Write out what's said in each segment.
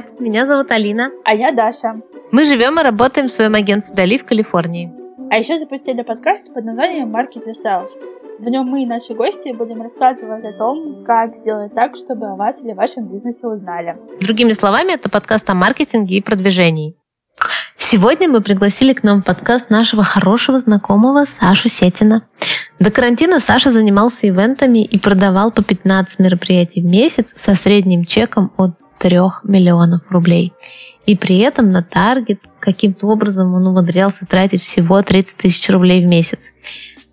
привет! Меня зовут Алина. А я Даша. Мы живем и работаем в своем агентстве Дали в Калифорнии. А еще запустили подкаст под названием Market Yourself. В нем мы и наши гости будем рассказывать о том, как сделать так, чтобы о вас или вашем бизнесе узнали. Другими словами, это подкаст о маркетинге и продвижении. Сегодня мы пригласили к нам в подкаст нашего хорошего знакомого Сашу Сетина. До карантина Саша занимался ивентами и продавал по 15 мероприятий в месяц со средним чеком от 3 миллионов рублей. И при этом на таргет каким-то образом он умудрялся тратить всего 30 тысяч рублей в месяц.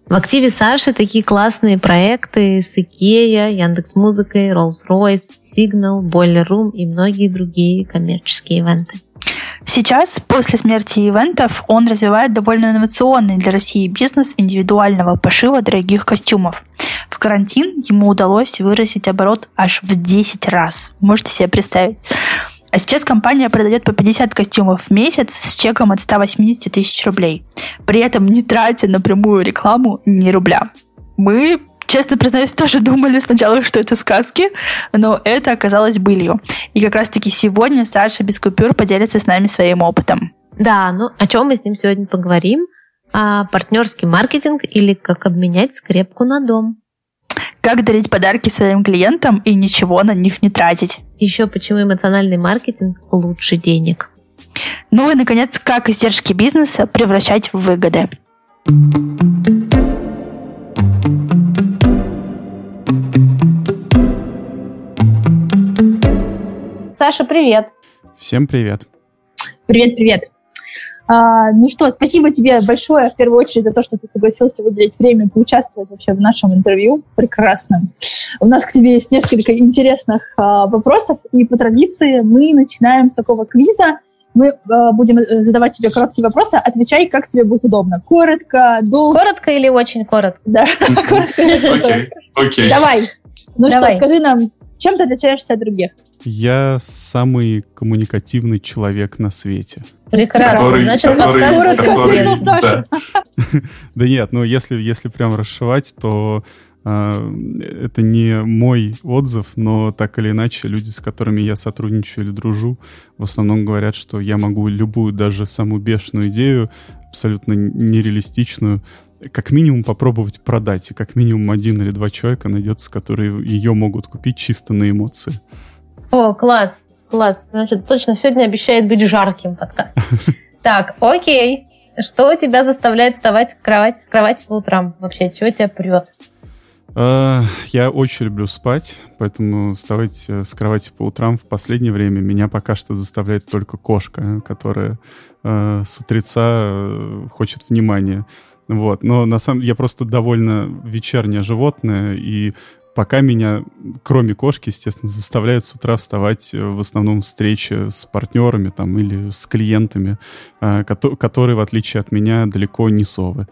В активе Саши такие классные проекты с Икея, Яндекс Музыкой, Rolls-Royce, Signal, Boiler Room и многие другие коммерческие ивенты. Сейчас, после смерти ивентов, он развивает довольно инновационный для России бизнес индивидуального пошива дорогих костюмов. В карантин ему удалось выразить оборот аж в 10 раз. Можете себе представить. А сейчас компания продает по 50 костюмов в месяц с чеком от 180 тысяч рублей. При этом не тратя на прямую рекламу ни рубля. Мы честно признаюсь, тоже думали сначала, что это сказки, но это оказалось былью. И как раз-таки сегодня Саша без купюр поделится с нами своим опытом. Да, ну о чем мы с ним сегодня поговорим? А, партнерский маркетинг или как обменять скрепку на дом. Как дарить подарки своим клиентам и ничего на них не тратить. Еще почему эмоциональный маркетинг лучше денег. Ну и, наконец, как издержки бизнеса превращать в выгоды. Саша, привет. Всем привет. Привет, привет. А, ну что, спасибо тебе большое, в первую очередь, за то, что ты согласился выделить время поучаствовать вообще в нашем интервью. Прекрасно. У нас к тебе есть несколько интересных а, вопросов, и по традиции мы начинаем с такого квиза. Мы а, будем э, задавать тебе короткие вопросы. Отвечай, как тебе будет удобно. Коротко, долго. Коротко или очень коротко? Да, коротко Окей. Давай. Ну что, скажи нам, чем ты отличаешься от других? Я самый коммуникативный человек на свете. Прекрасно. Который, Значит, который, подкаст который, да. да нет, ну если, если прям расшивать, то э, это не мой отзыв, но так или иначе люди, с которыми я сотрудничаю или дружу, в основном говорят, что я могу любую, даже самую бешеную идею, абсолютно нереалистичную, как минимум попробовать продать, и как минимум один или два человека найдется, которые ее могут купить чисто на эмоции. О, класс, класс. Значит, точно сегодня обещает быть жарким подкаст. Так, окей. Что тебя заставляет вставать с кровати, с кровати по утрам? Вообще, чего тебя прет? А, я очень люблю спать, поэтому вставать э, с кровати по утрам в последнее время меня пока что заставляет только кошка, которая э, с утреца э, хочет внимания. Вот. Но на самом деле я просто довольно вечернее животное, и пока меня, кроме кошки, естественно, заставляют с утра вставать э, в основном встречи с партнерами там, или с клиентами, э, которые, в отличие от меня, далеко не совы.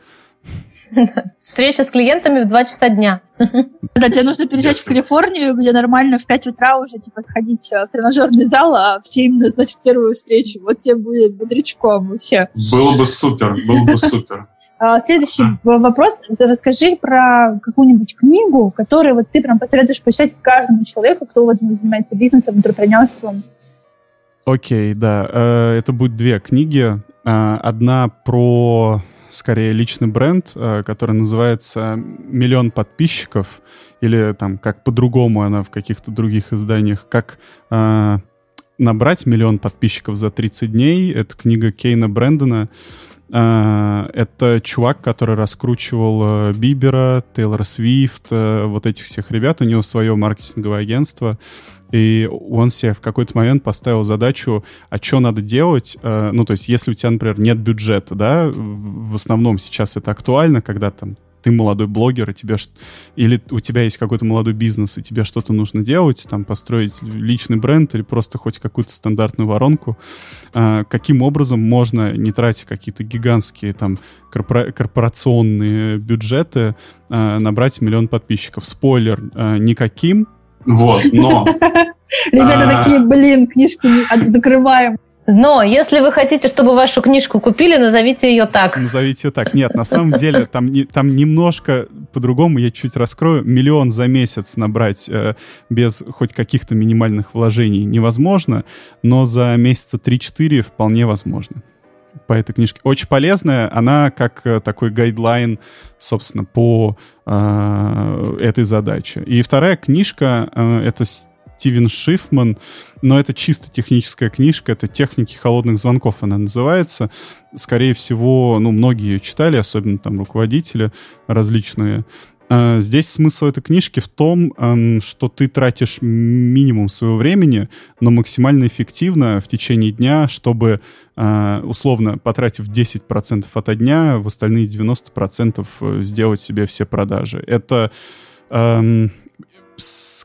Встреча с клиентами в 2 часа дня. Да, тебе нужно переезжать в Калифорнию, где нормально в 5 утра уже типа сходить э, в тренажерный зал, а в 7 назначить первую встречу. Вот тебе будет бодрячком вообще. Было бы супер, было бы супер. А, следующий вопрос. Расскажи про какую-нибудь книгу, которую вот ты прям посоветуешь почитать каждому человеку, кто вот занимается бизнесом, интерпренерством. Окей, okay, да. Э, это будет две книги. Э, одна про, скорее, личный бренд, э, который называется «Миллион подписчиков», или там как по-другому она в каких-то других изданиях, как набрать миллион подписчиков за 30 дней. Это книга Кейна Брэндона. А, это чувак, который раскручивал э, Бибера, Тейлор Свифт, э, вот этих всех ребят. У него свое маркетинговое агентство. И он себе в какой-то момент поставил задачу, а что надо делать? Э, ну, то есть, если у тебя, например, нет бюджета, да, в основном сейчас это актуально, когда там ты молодой блогер, и тебе, или у тебя есть какой-то молодой бизнес, и тебе что-то нужно делать, там, построить личный бренд или просто хоть какую-то стандартную воронку, а, каким образом можно, не тратить какие-то гигантские там корпора- корпорационные бюджеты, а, набрать миллион подписчиков. Спойлер, а, никаким. Вот, но... Ребята такие, блин, книжку закрываем. Но если вы хотите, чтобы вашу книжку купили, назовите ее так. Назовите ее так. Нет, на самом деле там, не, там немножко по-другому, я чуть раскрою. Миллион за месяц набрать э, без хоть каких-то минимальных вложений невозможно, но за месяца 3-4 вполне возможно. По этой книжке. Очень полезная. Она как э, такой гайдлайн, собственно, по э, этой задаче. И вторая книжка э, — это Стивен Шифман, но это чисто техническая книжка, это «Техники холодных звонков» она называется. Скорее всего, ну, многие ее читали, особенно там руководители различные. А, здесь смысл этой книжки в том, что ты тратишь минимум своего времени, но максимально эффективно в течение дня, чтобы, а, условно, потратив 10% от дня, в остальные 90% э, сделать себе все продажи. Это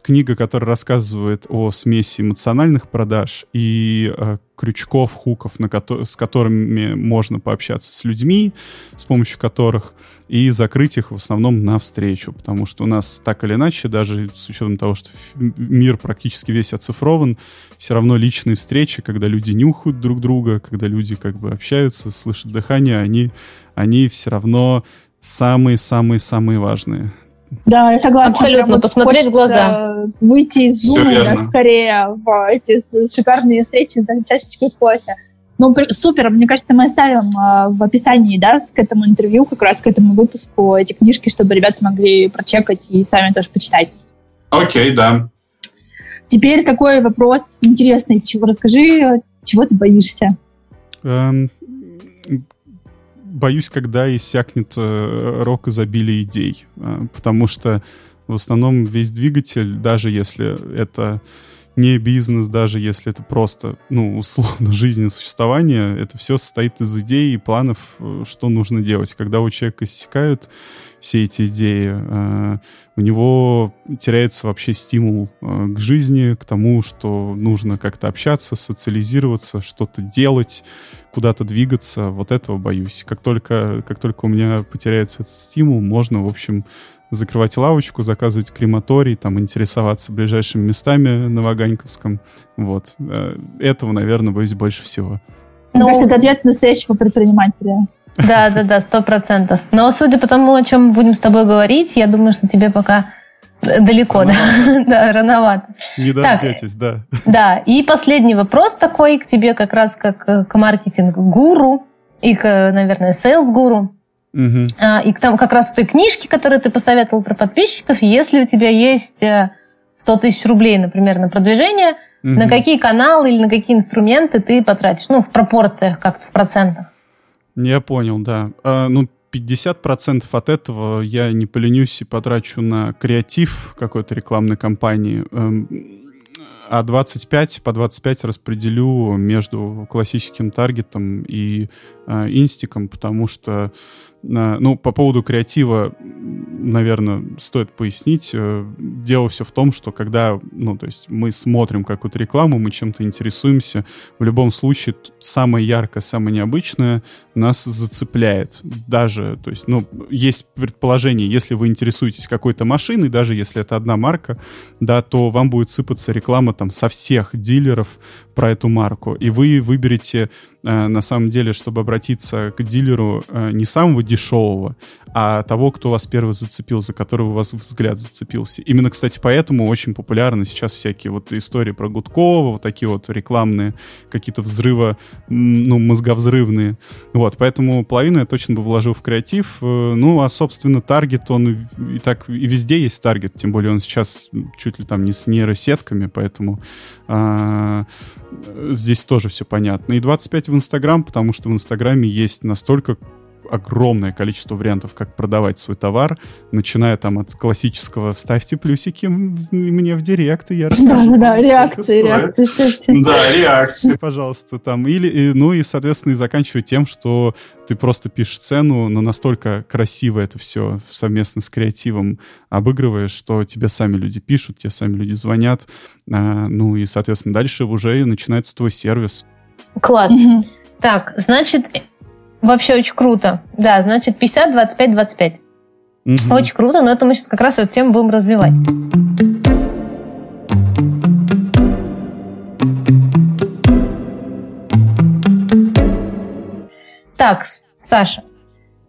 книга, которая рассказывает о смеси эмоциональных продаж и э, крючков, хуков, на ко- с которыми можно пообщаться с людьми, с помощью которых, и закрыть их в основном на встречу, потому что у нас так или иначе, даже с учетом того, что мир практически весь оцифрован, все равно личные встречи, когда люди нюхают друг друга, когда люди как бы общаются, слышат дыхание, они, они все равно самые-самые-самые важные. Да, я согласна. Абсолютно, посмотреть в глаза. Выйти из зума скорее в эти шикарные встречи за чашечкой кофе. Ну, супер, мне кажется, мы оставим э, в описании, да, к этому интервью, как раз к этому выпуску эти книжки, чтобы ребята могли прочекать и сами тоже почитать. Окей, okay, да. Теперь такой вопрос интересный. Чего, расскажи, чего ты боишься? Um, боюсь, когда иссякнет э, рок изобилия идей, э, потому что в основном весь двигатель, даже если это не бизнес, даже если это просто, ну, условно, жизнь и существование, это все состоит из идей и планов, э, что нужно делать. Когда у человека иссякают все эти идеи, э, у него теряется вообще стимул э, к жизни, к тому, что нужно как-то общаться, социализироваться, что-то делать, куда-то двигаться. Вот этого боюсь. Как только, как только у меня потеряется этот стимул, можно, в общем, закрывать лавочку, заказывать крематорий, там, интересоваться ближайшими местами на Ваганьковском. Вот. Э, этого, наверное, боюсь больше всего. Мне ну, кажется, это ответ настоящего предпринимателя. Да, да, да, сто процентов. Но судя по тому, о чем мы будем с тобой говорить, я думаю, что тебе пока далеко, да, да, рановато. Не дождетесь, да. Да, и последний вопрос такой к тебе как раз как к маркетинг-гуру и к, наверное, sales-гуру. Угу. А, и там как раз в той книжке, которую ты посоветовал про подписчиков, если у тебя есть 100 э, тысяч рублей, например, на продвижение, угу. на какие каналы или на какие инструменты ты потратишь? Ну, в пропорциях, как-то в процентах. Я понял, да. А, ну, 50% от этого я не поленюсь и потрачу на креатив какой-то рекламной кампании, эм, а 25 по 25 распределю между классическим таргетом и э, инстиком, потому что ну, по поводу креатива, наверное, стоит пояснить. Э, дело все в том, что когда, ну, то есть мы смотрим какую-то рекламу, мы чем-то интересуемся, в любом случае самое яркое, самое необычное нас зацепляет. Даже, то есть, ну, есть предположение, если вы интересуетесь какой-то машиной, даже если это одна марка, да, то вам будет сыпаться реклама там со всех дилеров про эту марку, и вы выберете Э, на самом деле, чтобы обратиться к дилеру э, не самого дешевого, а того, кто вас первый зацепил, за которого у вас взгляд зацепился. Именно, кстати, поэтому очень популярны сейчас всякие вот истории про Гудкова, вот такие вот рекламные какие-то взрывы, ну, мозговзрывные. Вот, поэтому половину я точно бы вложил в креатив. Э, ну, а, собственно, таргет, он и так, и везде есть таргет, тем более он сейчас чуть ли там не с нейросетками, поэтому а, здесь тоже все понятно. И 25 в Инстаграм, потому что в Инстаграме есть настолько огромное количество вариантов, как продавать свой товар, начиная там от классического «вставьте плюсики мне в директ, и я расскажу». Да, да, реакции, реакции. Да, реакции. Пожалуйста, там. Или, ну и, соответственно, и заканчивая тем, что ты просто пишешь цену, но настолько красиво это все совместно с креативом обыгрываешь, что тебе сами люди пишут, тебе сами люди звонят. А, ну и, соответственно, дальше уже начинается твой сервис. Класс. Так, значит, Вообще очень круто. Да, значит, 50, 25, 25. Угу. Очень круто, но это мы сейчас как раз эту тему будем развивать. Так, Саша,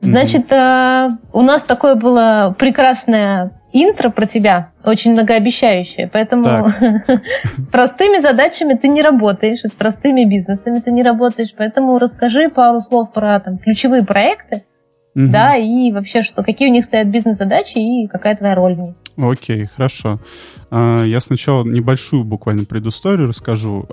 значит, угу. э, у нас такое было прекрасное интро про тебя, очень многообещающее, поэтому с простыми задачами ты не работаешь, с простыми бизнесами ты не работаешь, поэтому расскажи пару слов про там, ключевые проекты, да, и вообще, что, какие у них стоят бизнес-задачи и какая твоя роль в них. Окей, хорошо. А, я сначала небольшую буквально предысторию расскажу.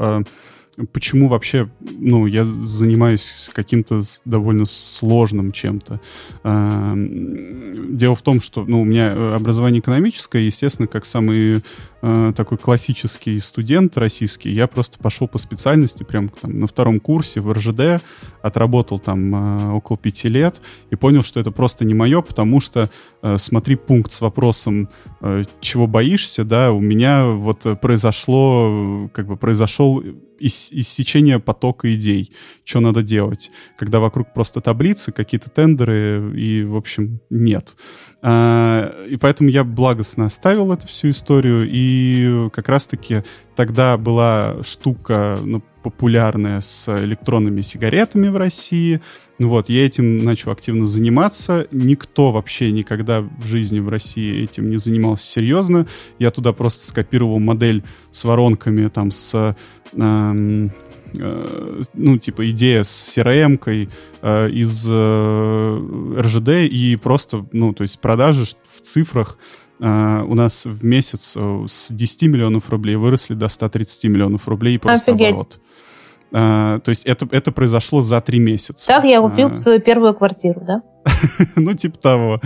Почему вообще, ну, я занимаюсь каким-то довольно сложным чем-то. А, дело в том, что, ну, у меня образование экономическое, естественно, как самый э, такой классический студент российский, я просто пошел по специальности прям там, на втором курсе в РЖД, отработал там э, около пяти лет и понял, что это просто не мое, потому что э, смотри пункт с вопросом, э, чего боишься, да, у меня вот произошло, как бы произошел ис иссечение потока идей, что надо делать, когда вокруг просто таблицы, какие-то тендеры и, в общем, нет. А, и поэтому я благостно оставил эту всю историю, и как раз-таки тогда была штука ну, популярная с электронными сигаретами в России. Ну вот, я этим начал активно заниматься. Никто вообще никогда в жизни в России этим не занимался серьезно. Я туда просто скопировал модель с воронками, там, с эм, Э, ну, типа, идея с CRM-кой э, из э, РЖД и просто, ну, то есть продажи в цифрах Uh, у нас в месяц uh, с 10 миллионов рублей выросли до 130 миллионов рублей просто Офигеть. оборот. Uh, то есть это, это произошло за три месяца. Так я купил свою первую квартиру, да? ну, типа того.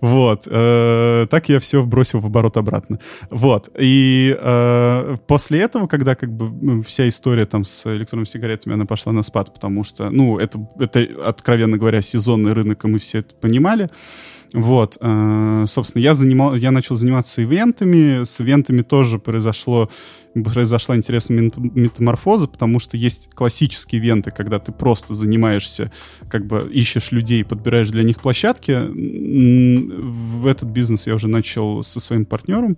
Вот. Э, так я все бросил в оборот обратно. Вот. И э, после этого, когда как бы вся история там с электронными сигаретами, она пошла на спад, потому что, ну, это, это откровенно говоря, сезонный рынок, и мы все это понимали. Вот, э, собственно, я, занимал, я начал заниматься ивентами. С ивентами тоже произошло произошла интересная метаморфоза, потому что есть классические ивенты, когда ты просто занимаешься, как бы ищешь людей, подбираешь для них площадки. В этот бизнес я уже начал со своим партнером.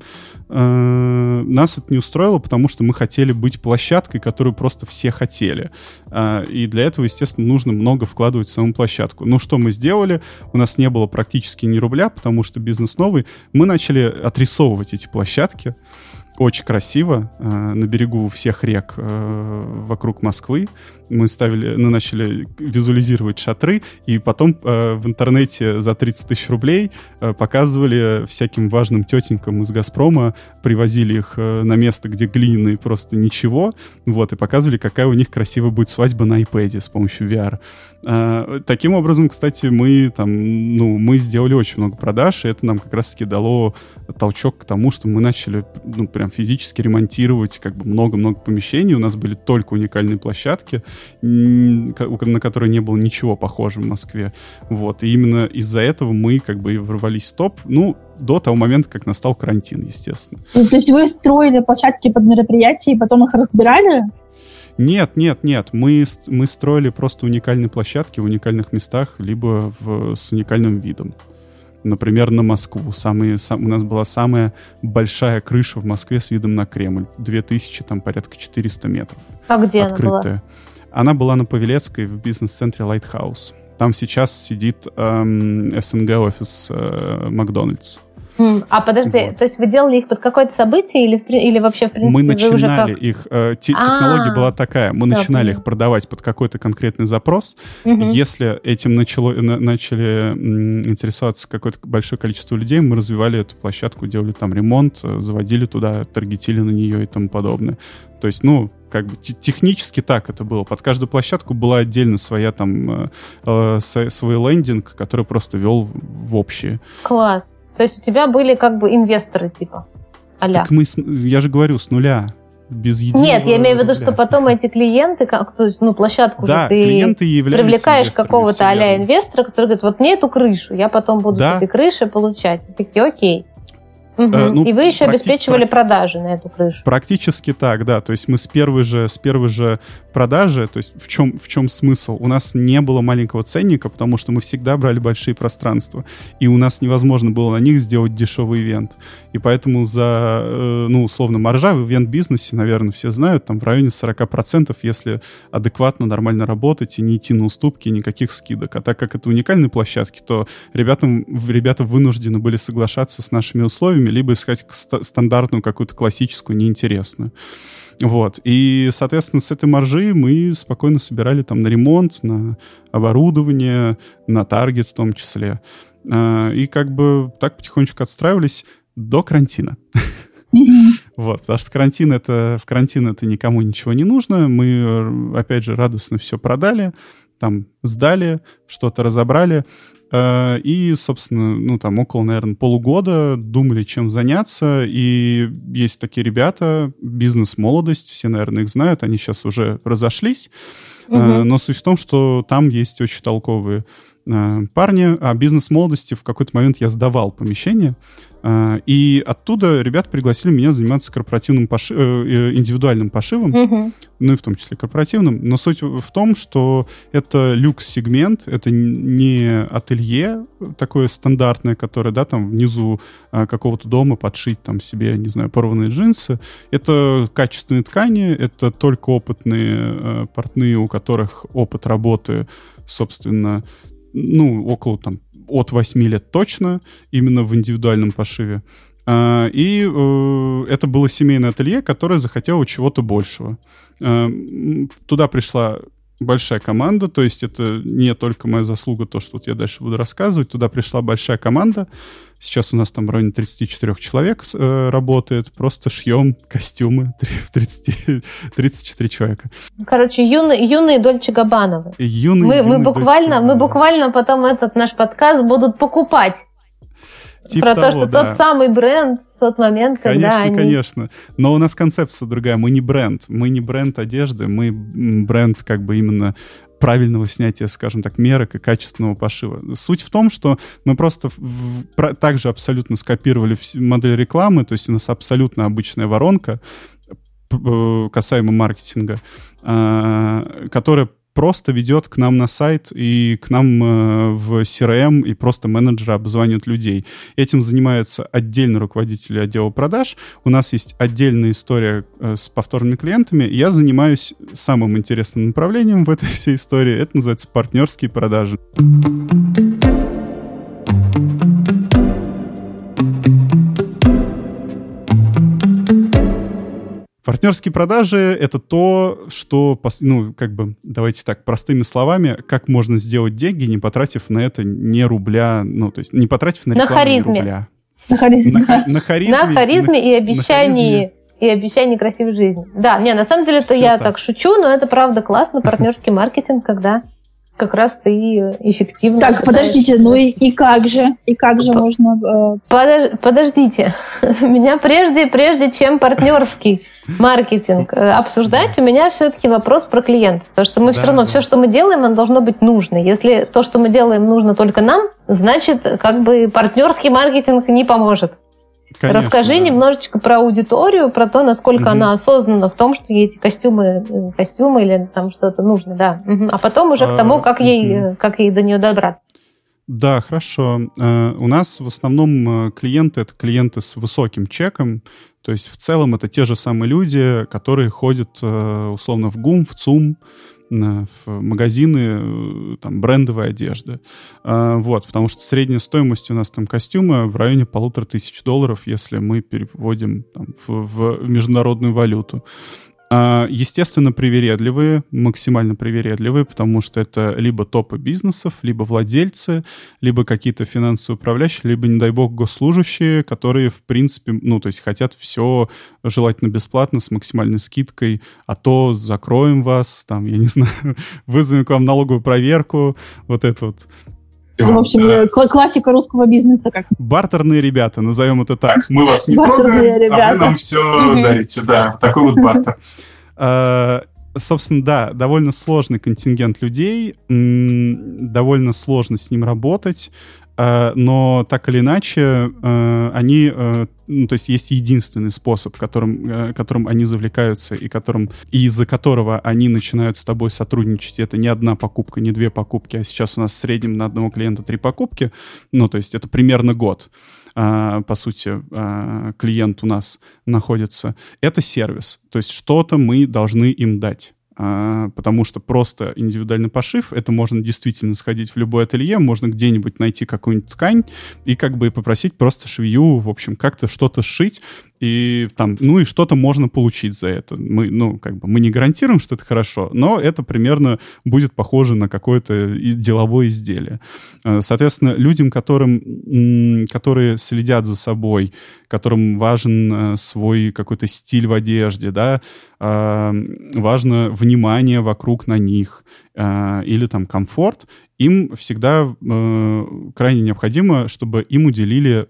Э, нас это не устроило, потому что мы хотели быть площадкой, которую просто все хотели. Э, и для этого, естественно, нужно много вкладывать в саму площадку. Ну, что мы сделали? У нас не было практически ни рубля, потому что бизнес новый. Мы начали отрисовывать эти площадки очень красиво э, на берегу всех рек э, вокруг Москвы мы ставили, ну, начали визуализировать шатры, и потом э, в интернете за 30 тысяч рублей э, показывали всяким важным тетенькам из «Газпрома», привозили их э, на место, где глиняные просто ничего, вот, и показывали, какая у них красивая будет свадьба на iPad с помощью VR. Э, таким образом, кстати, мы там, ну, мы сделали очень много продаж, и это нам как раз-таки дало толчок к тому, что мы начали, ну, прям физически ремонтировать как бы много-много помещений, у нас были только уникальные площадки, на который не было ничего похожего в Москве. Вот. И именно из-за этого мы как бы и ворвались в топ. Ну, до того момента, как настал карантин, естественно. Ну, то есть вы строили площадки под мероприятия и потом их разбирали? Нет, нет, нет. Мы, мы строили просто уникальные площадки в уникальных местах, либо в, с уникальным видом. Например, на Москву. Самые, сам, у нас была самая большая крыша в Москве с видом на Кремль. 2000, там порядка 400 метров. А где открытая. она была? Она была на Павелецкой в бизнес-центре Lighthouse. Там сейчас сидит эм, СНГ-офис э, Макдональдс. А подожди, вот. то есть вы делали их под какое-то событие или, или вообще в принципе Мы начинали уже как... их, э, те, технология была такая, мы да, начинали их продавать под какой-то конкретный запрос. Угу. Если этим начало, на, начали м, интересоваться какое-то большое количество людей, мы развивали эту площадку, делали там ремонт, э, заводили туда, таргетили на нее и тому подобное. То есть, ну, как бы технически так это было. Под каждую площадку была отдельно своя там э, э свой лендинг, который просто вел в общее. Класс. То есть у тебя были как бы инвесторы типа? а Так мы, я же говорю, с нуля без единого Нет, я имею в виду, что потом эти клиенты, как, то есть, ну, площадку да, же ты привлекаешь какого-то а инвестора, который говорит, вот мне эту крышу, я потом буду да. с этой крыши получать. такие, окей. Мгм. Э, ну, И вы еще практи- обеспечивали практи- продажи на эту крышу. Практически так, да. То есть мы с первой же, с первой же продажи, то есть в чем, в чем смысл? У нас не было маленького ценника, потому что мы всегда брали большие пространства, и у нас невозможно было на них сделать дешевый ивент. И поэтому за, э, ну, условно, маржа в ивент-бизнесе, наверное, все знают, там в районе 40%, если адекватно, нормально работать и не идти на уступки, никаких скидок. А так как это уникальные площадки, то ребятам, ребята вынуждены были соглашаться с нашими условиями, либо искать стандартную какую-то классическую, неинтересную. Вот. И, соответственно, с этой маржи мы спокойно собирали там на ремонт, на оборудование, на таргет в том числе. А, И как бы так потихонечку отстраивались до карантина. Вот, потому что карантин это, в карантин это никому ничего не нужно. Мы, э, опять же, радостно все продали, там сдали, что-то разобрали. Э, И, собственно, ну, там около, наверное, полугода думали, чем заняться. И есть такие ребята, бизнес-молодость, все, наверное, их знают, они сейчас уже разошлись. Мгм. Но суть в том, что там есть очень толковые парни, а бизнес-молодости в какой-то момент я сдавал помещение, э, и оттуда ребята пригласили меня заниматься корпоративным поши- э, э, индивидуальным пошивом, Мгм. ну и в том числе корпоративным. Но суть в том, что это люкс-сегмент, это не ателье такое стандартное, которое, да, там внизу какого-то дома подшить там себе, не знаю, порванные джинсы. Это качественные ткани, это только опытные э, портные, у которых опыт работы, собственно, ну, около там от 8 лет точно, именно в индивидуальном пошиве. А, И э, это было семейное ателье, которое захотело чего-то большего. М, Туда пришла большая команда, то есть это не только моя заслуга, то, что вот я дальше буду рассказывать. Туда пришла большая команда. Сейчас у нас там в районе 34 человек э, работает. Просто шьем костюмы в 30, 34 человека. Короче, юные, юные Дольче Габановы. Юный, Мы, мы юный буквально, мы буквально потом этот наш подкаст будут покупать. Типа про то, того, что да. тот самый бренд в тот момент, когда Конечно, они... конечно. Но у нас концепция другая. Мы не бренд. Мы не бренд одежды. Мы бренд как бы именно правильного снятия, скажем так, мерок и качественного пошива. Суть в том, что мы просто в- про- также абсолютно скопировали модель рекламы, то есть у нас абсолютно обычная воронка э, касаемо маркетинга, а, которая просто ведет к нам на сайт и к нам э, в CRM, и просто менеджеры обзванивают людей. Этим занимается отдельно руководители отдела продаж. У нас есть отдельная история э, с повторными клиентами. Я занимаюсь самым интересным направлением в этой всей истории. Это называется партнерские продажи. Партнерские продажи — это то, что, ну, как бы, давайте так, простыми словами, как можно сделать деньги, не потратив на это ни рубля, ну, то есть не потратив на На рекламу ни харизме. рубля. На харизме. На, на харизме. На харизме и на обещании и обещании красивой жизни. Да, не, на самом деле это я так. так. шучу, но это правда классно, партнерский маркетинг, когда как раз ты эффективно... Так, подождите, ну и, и как же? И как же По- можно... э, Подож- Подождите, меня прежде, прежде чем партнерский маркетинг э, обсуждать, у меня все-таки вопрос про клиента. Потому что мы Да, все равно, да. все, что мы делаем, оно должно быть нужно. Если то, что мы делаем, нужно только нам, значит, как бы партнерский маркетинг не поможет. Конечно, Расскажи да. немножечко про аудиторию, про то, насколько Мгм. она осознана в том, что ей эти костюмы, э, костюмы или там что-то нужно, да. Мгм. А потом уже к тому, А, как ей, э, как ей до нее добраться. Да, хорошо. Э, У нас в основном клиенты — это клиенты с высоким чеком. То есть в целом это те же самые люди, которые ходят условно в ГУМ, в ЦУМ, в магазины э, там, брендовой одежды. А, Вот, потому что средняя стоимость у нас там костюма в районе полутора тысяч долларов, если мы переводим там, в, в международную валюту. А, Естественно, привередливые, максимально привередливые, потому что это либо топы бизнесов, либо владельцы, либо какие-то финансовые управляющие, либо, не дай бог, госслужащие, которые, в принципе, ну, то есть хотят все желательно бесплатно, с максимальной скидкой, а то закроем вас, там, я не знаю, вызовем к вам налоговую проверку, вот это вот. В общем, Да. э, кла- классика русского бизнеса. Как Бартерные ребята, назовем это так. Мы вас не трогаем, а ребята. вы нам все дарите. Да, такой вот бартер. А, собственно, да, довольно сложный контингент людей, довольно сложно с ним работать. Э, но так или иначе э, они, э, ну, то есть есть единственный способ, которым, которым они завлекаются и которым и из-за которого они начинают с тобой сотрудничать. Это не одна покупка, не две покупки, а сейчас у нас в среднем на одного клиента три покупки. Ну, то есть это примерно год по сути, клиент у нас находится, это сервис. То есть что-то мы должны им дать. А, потому что просто индивидуальный пошив, это можно действительно сходить в любое ателье, можно где-нибудь найти какую-нибудь ткань и как бы попросить просто швею, в общем, как-то что-то сшить, и там, ну и что-то можно получить за это. Мы, ну, как бы, мы не гарантируем, что это хорошо, но это примерно будет похоже на какое-то деловое изделие. А, соответственно, людям, которым, которые следят за собой, которым важен э, свой какой-то стиль в одежде, да, важно внимание вокруг на них а, или там комфорт, им всегда э, крайне необходимо, чтобы им уделили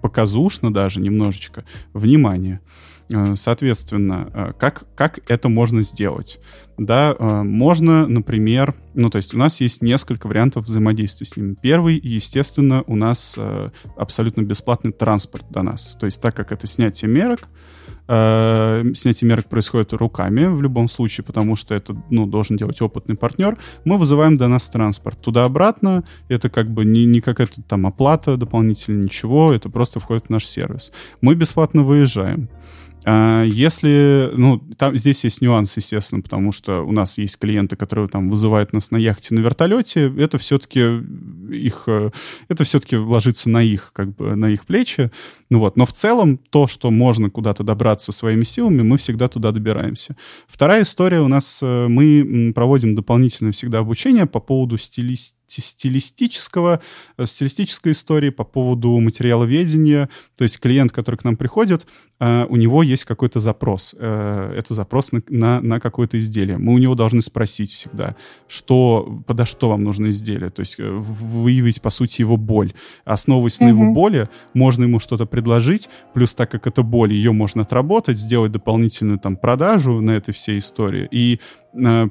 показушно даже немножечко внимание. Э, соответственно, э, как, как это можно сделать? Да, э, можно, например, ну, то есть у нас есть несколько вариантов взаимодействия с ними. Первый, естественно, у нас абсолютно бесплатный транспорт до нас. То есть так как это снятие мерок, э, снятие мерок происходит руками в любом случае, потому что это ну, должен делать опытный партнер, мы вызываем до нас транспорт. Туда-обратно это как бы не, не какая-то там оплата дополнительная, ничего, это просто входит в наш сервис. Мы бесплатно выезжаем. А, если, ну, там, здесь есть нюанс, естественно, потому что у нас есть клиенты, которые там вызывают нас на яхте, на вертолете, это все-таки их, э, это все-таки ложится на их, как бы, на их плечи, ну вот. Но в целом то, что можно куда-то добраться своими силами, мы всегда туда добираемся. Вторая история у нас, э, мы проводим дополнительное всегда обучение по поводу стилистики стилистического, э, стилистической истории, по поводу материаловедения. То есть клиент, который к нам приходит, у него есть какой-то запрос. Это запрос на, на, на какое-то изделие. Мы у него должны спросить всегда, что, подо что вам нужно изделие. То есть выявить, по сути, его боль. Основываясь mm-hmm. на его боли, можно ему что-то предложить. Плюс, так как это боль, ее можно отработать, сделать дополнительную там продажу на этой всей истории. И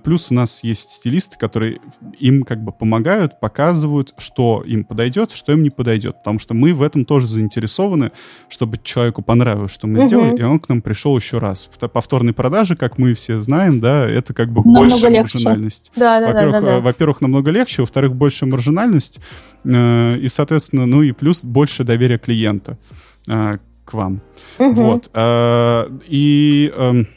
плюс у нас есть стилисты, которые им как бы помогают, показывают, что им подойдет, что им не подойдет. Потому что мы в этом тоже заинтересованы, чтобы человеку понравилось, что мы угу. сделали, и он к нам пришел еще раз. Повторные продажи, как мы все знаем, да, это как бы намного больше легче. маржинальность. Да, да, во-первых, да, да, да. во-первых, намного легче, во-вторых, больше маржинальность, э, и, соответственно, ну и плюс больше доверия клиента э, к вам. Угу. Вот. И эм,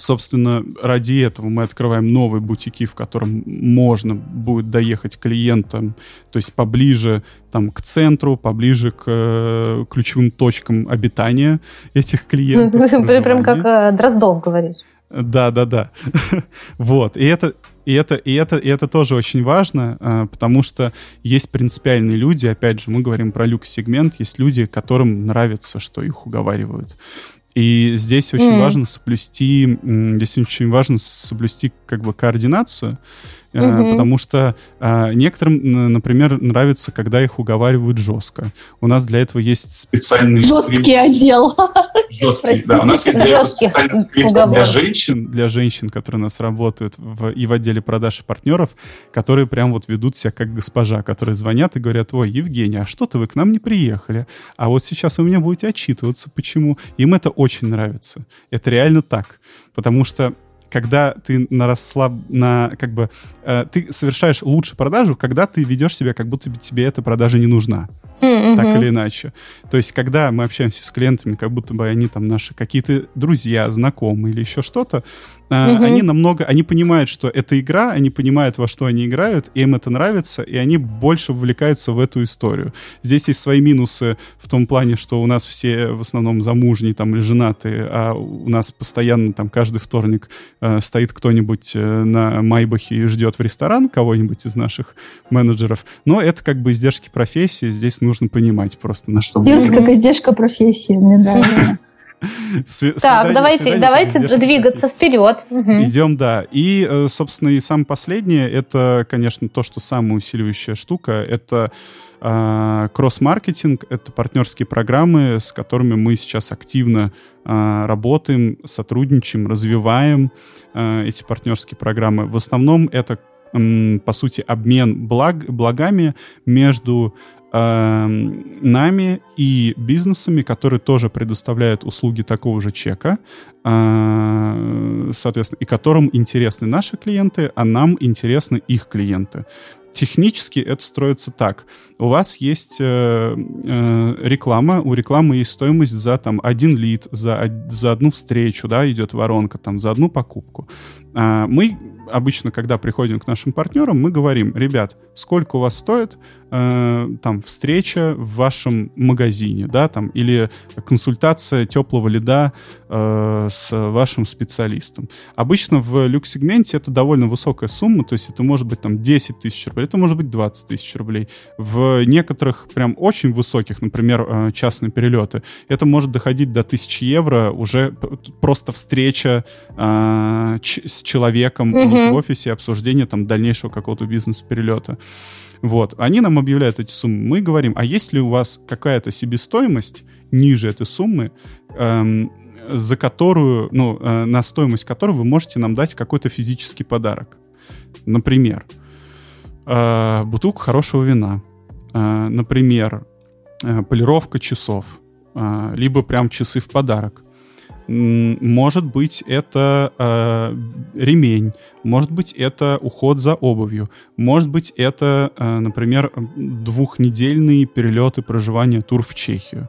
Собственно, ради этого мы открываем новые бутики, в котором можно будет доехать клиентам, то есть поближе там, к центру, поближе к э, ключевым точкам обитания этих клиентов. Прям как э, Дроздов говоришь. Да, да, да. вот. И это, и это, и это, и это тоже очень важно, э, потому что есть принципиальные люди, опять же, мы говорим про люкс-сегмент, есть люди, которым нравится, что их уговаривают. И здесь очень mm. важно соблюсти, здесь очень важно соблюсти как бы координацию, угу. потому что а, некоторым, например, нравится, когда их уговаривают жестко. У нас для этого есть специальный Жесткий скрипт. отдел. Жесткий, да. У нас есть для этого специальный скрипт для женщин. Для женщин, которые у нас работают в, и в отделе продаж и партнеров, которые прям вот ведут себя как госпожа, которые звонят и говорят, ой, Евгений, а что-то вы к нам не приехали. А вот сейчас вы меня будете отчитываться, почему. Им это очень нравится. Это реально так. Потому что когда ты на расслаб... на как бы э, ты совершаешь лучше продажу, когда ты ведешь себя, как будто бы тебе эта продажа не нужна. Mm-hmm. Так или иначе. То есть, когда мы общаемся с клиентами, как будто бы они там наши какие-то друзья, знакомые или еще что-то, угу. они намного, они понимают, что это игра, они понимают, во что они играют, им это нравится, и они больше вовлекаются в эту историю. Здесь есть свои минусы в том плане, что у нас все в основном замужние там или женатые, а у нас постоянно там каждый вторник э, стоит кто-нибудь э, на Майбахе и ждет в ресторан кого-нибудь из наших менеджеров. Но это как бы издержки профессии, здесь нужно понимать просто на что. Как издержка профессии, мне нравится. Так, давайте, давайте двигаться вперед. Идем, да. И, э, собственно, и самое последнее, это, конечно, то, что самая усиливающая штука, это а, кросс-маркетинг — это партнерские программы, с которыми мы сейчас активно а, работаем, сотрудничаем, развиваем а, эти партнерские программы. В основном это по сути, обмен благ, благами между нами и бизнесами, которые тоже предоставляют услуги такого же чека, э, соответственно, и которым интересны наши клиенты, а нам интересны их клиенты. Технически это строится так. У вас есть э, э, реклама, у рекламы есть стоимость за там один лид, за, за одну встречу, да, идет воронка, там, за одну покупку. А мы обычно, когда приходим к нашим партнерам, мы говорим, ребят, сколько у вас стоит э, там встреча в вашем магазине, да, там, или консультация теплого лида э, с вашим специалистом. Обычно в люкс-сегменте это довольно высокая сумма, то есть это может быть там 10 тысяч рублей, это может быть 20 тысяч рублей. В некоторых прям очень высоких, например, э, частные перелеты, это может доходить до 1000 евро уже просто встреча э, с человеком mm-hmm. в офисе, обсуждение там дальнейшего какого-то бизнес-перелета. Вот. Они нам объявляют эти суммы. Мы говорим, а есть ли у вас какая-то себестоимость ниже этой суммы, эм, за которую, ну, э, на стоимость которой вы можете нам дать какой-то физический подарок. Например, э, бутылку хорошего вина. Э, например, э, полировка часов. Э, либо прям часы в подарок может быть, это э, ремень, может быть, это уход за обувью, может быть, это, э, например, двухнедельные перелеты проживания тур в Чехию.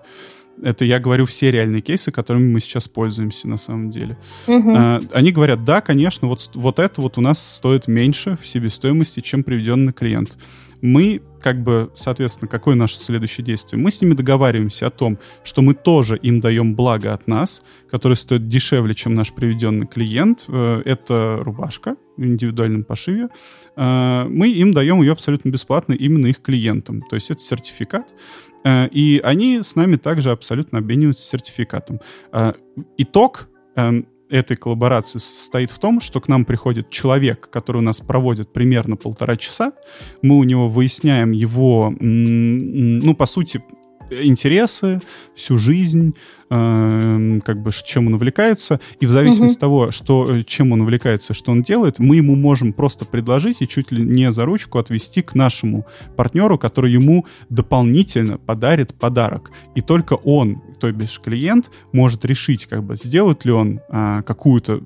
Это я говорю все реальные кейсы, которыми мы сейчас пользуемся на самом деле. Угу. А, они говорят, да, конечно, вот, вот это вот у нас стоит меньше в себестоимости, чем приведенный клиент мы как бы, соответственно, какое наше следующее действие? Мы с ними договариваемся о том, что мы тоже им даем благо от нас, которое стоит дешевле, чем наш приведенный клиент. Э, это рубашка в индивидуальном пошиве. Э, мы им даем ее абсолютно бесплатно именно их клиентам. То есть это сертификат. Э, и они с нами также абсолютно обмениваются сертификатом. Итог эм, этой коллаборации состоит в том, что к нам приходит человек, который у нас проводит примерно полтора часа. Мы у него выясняем его, ну, по сути, интересы, всю жизнь, э, как бы чем он увлекается, и в зависимости угу. от того, что, э, чем он увлекается, что он делает, мы ему можем просто предложить и чуть ли не за ручку отвести к нашему партнеру, который ему дополнительно подарит подарок. И только он, то бишь клиент, может решить, как бы, сделать ли он э, какую-то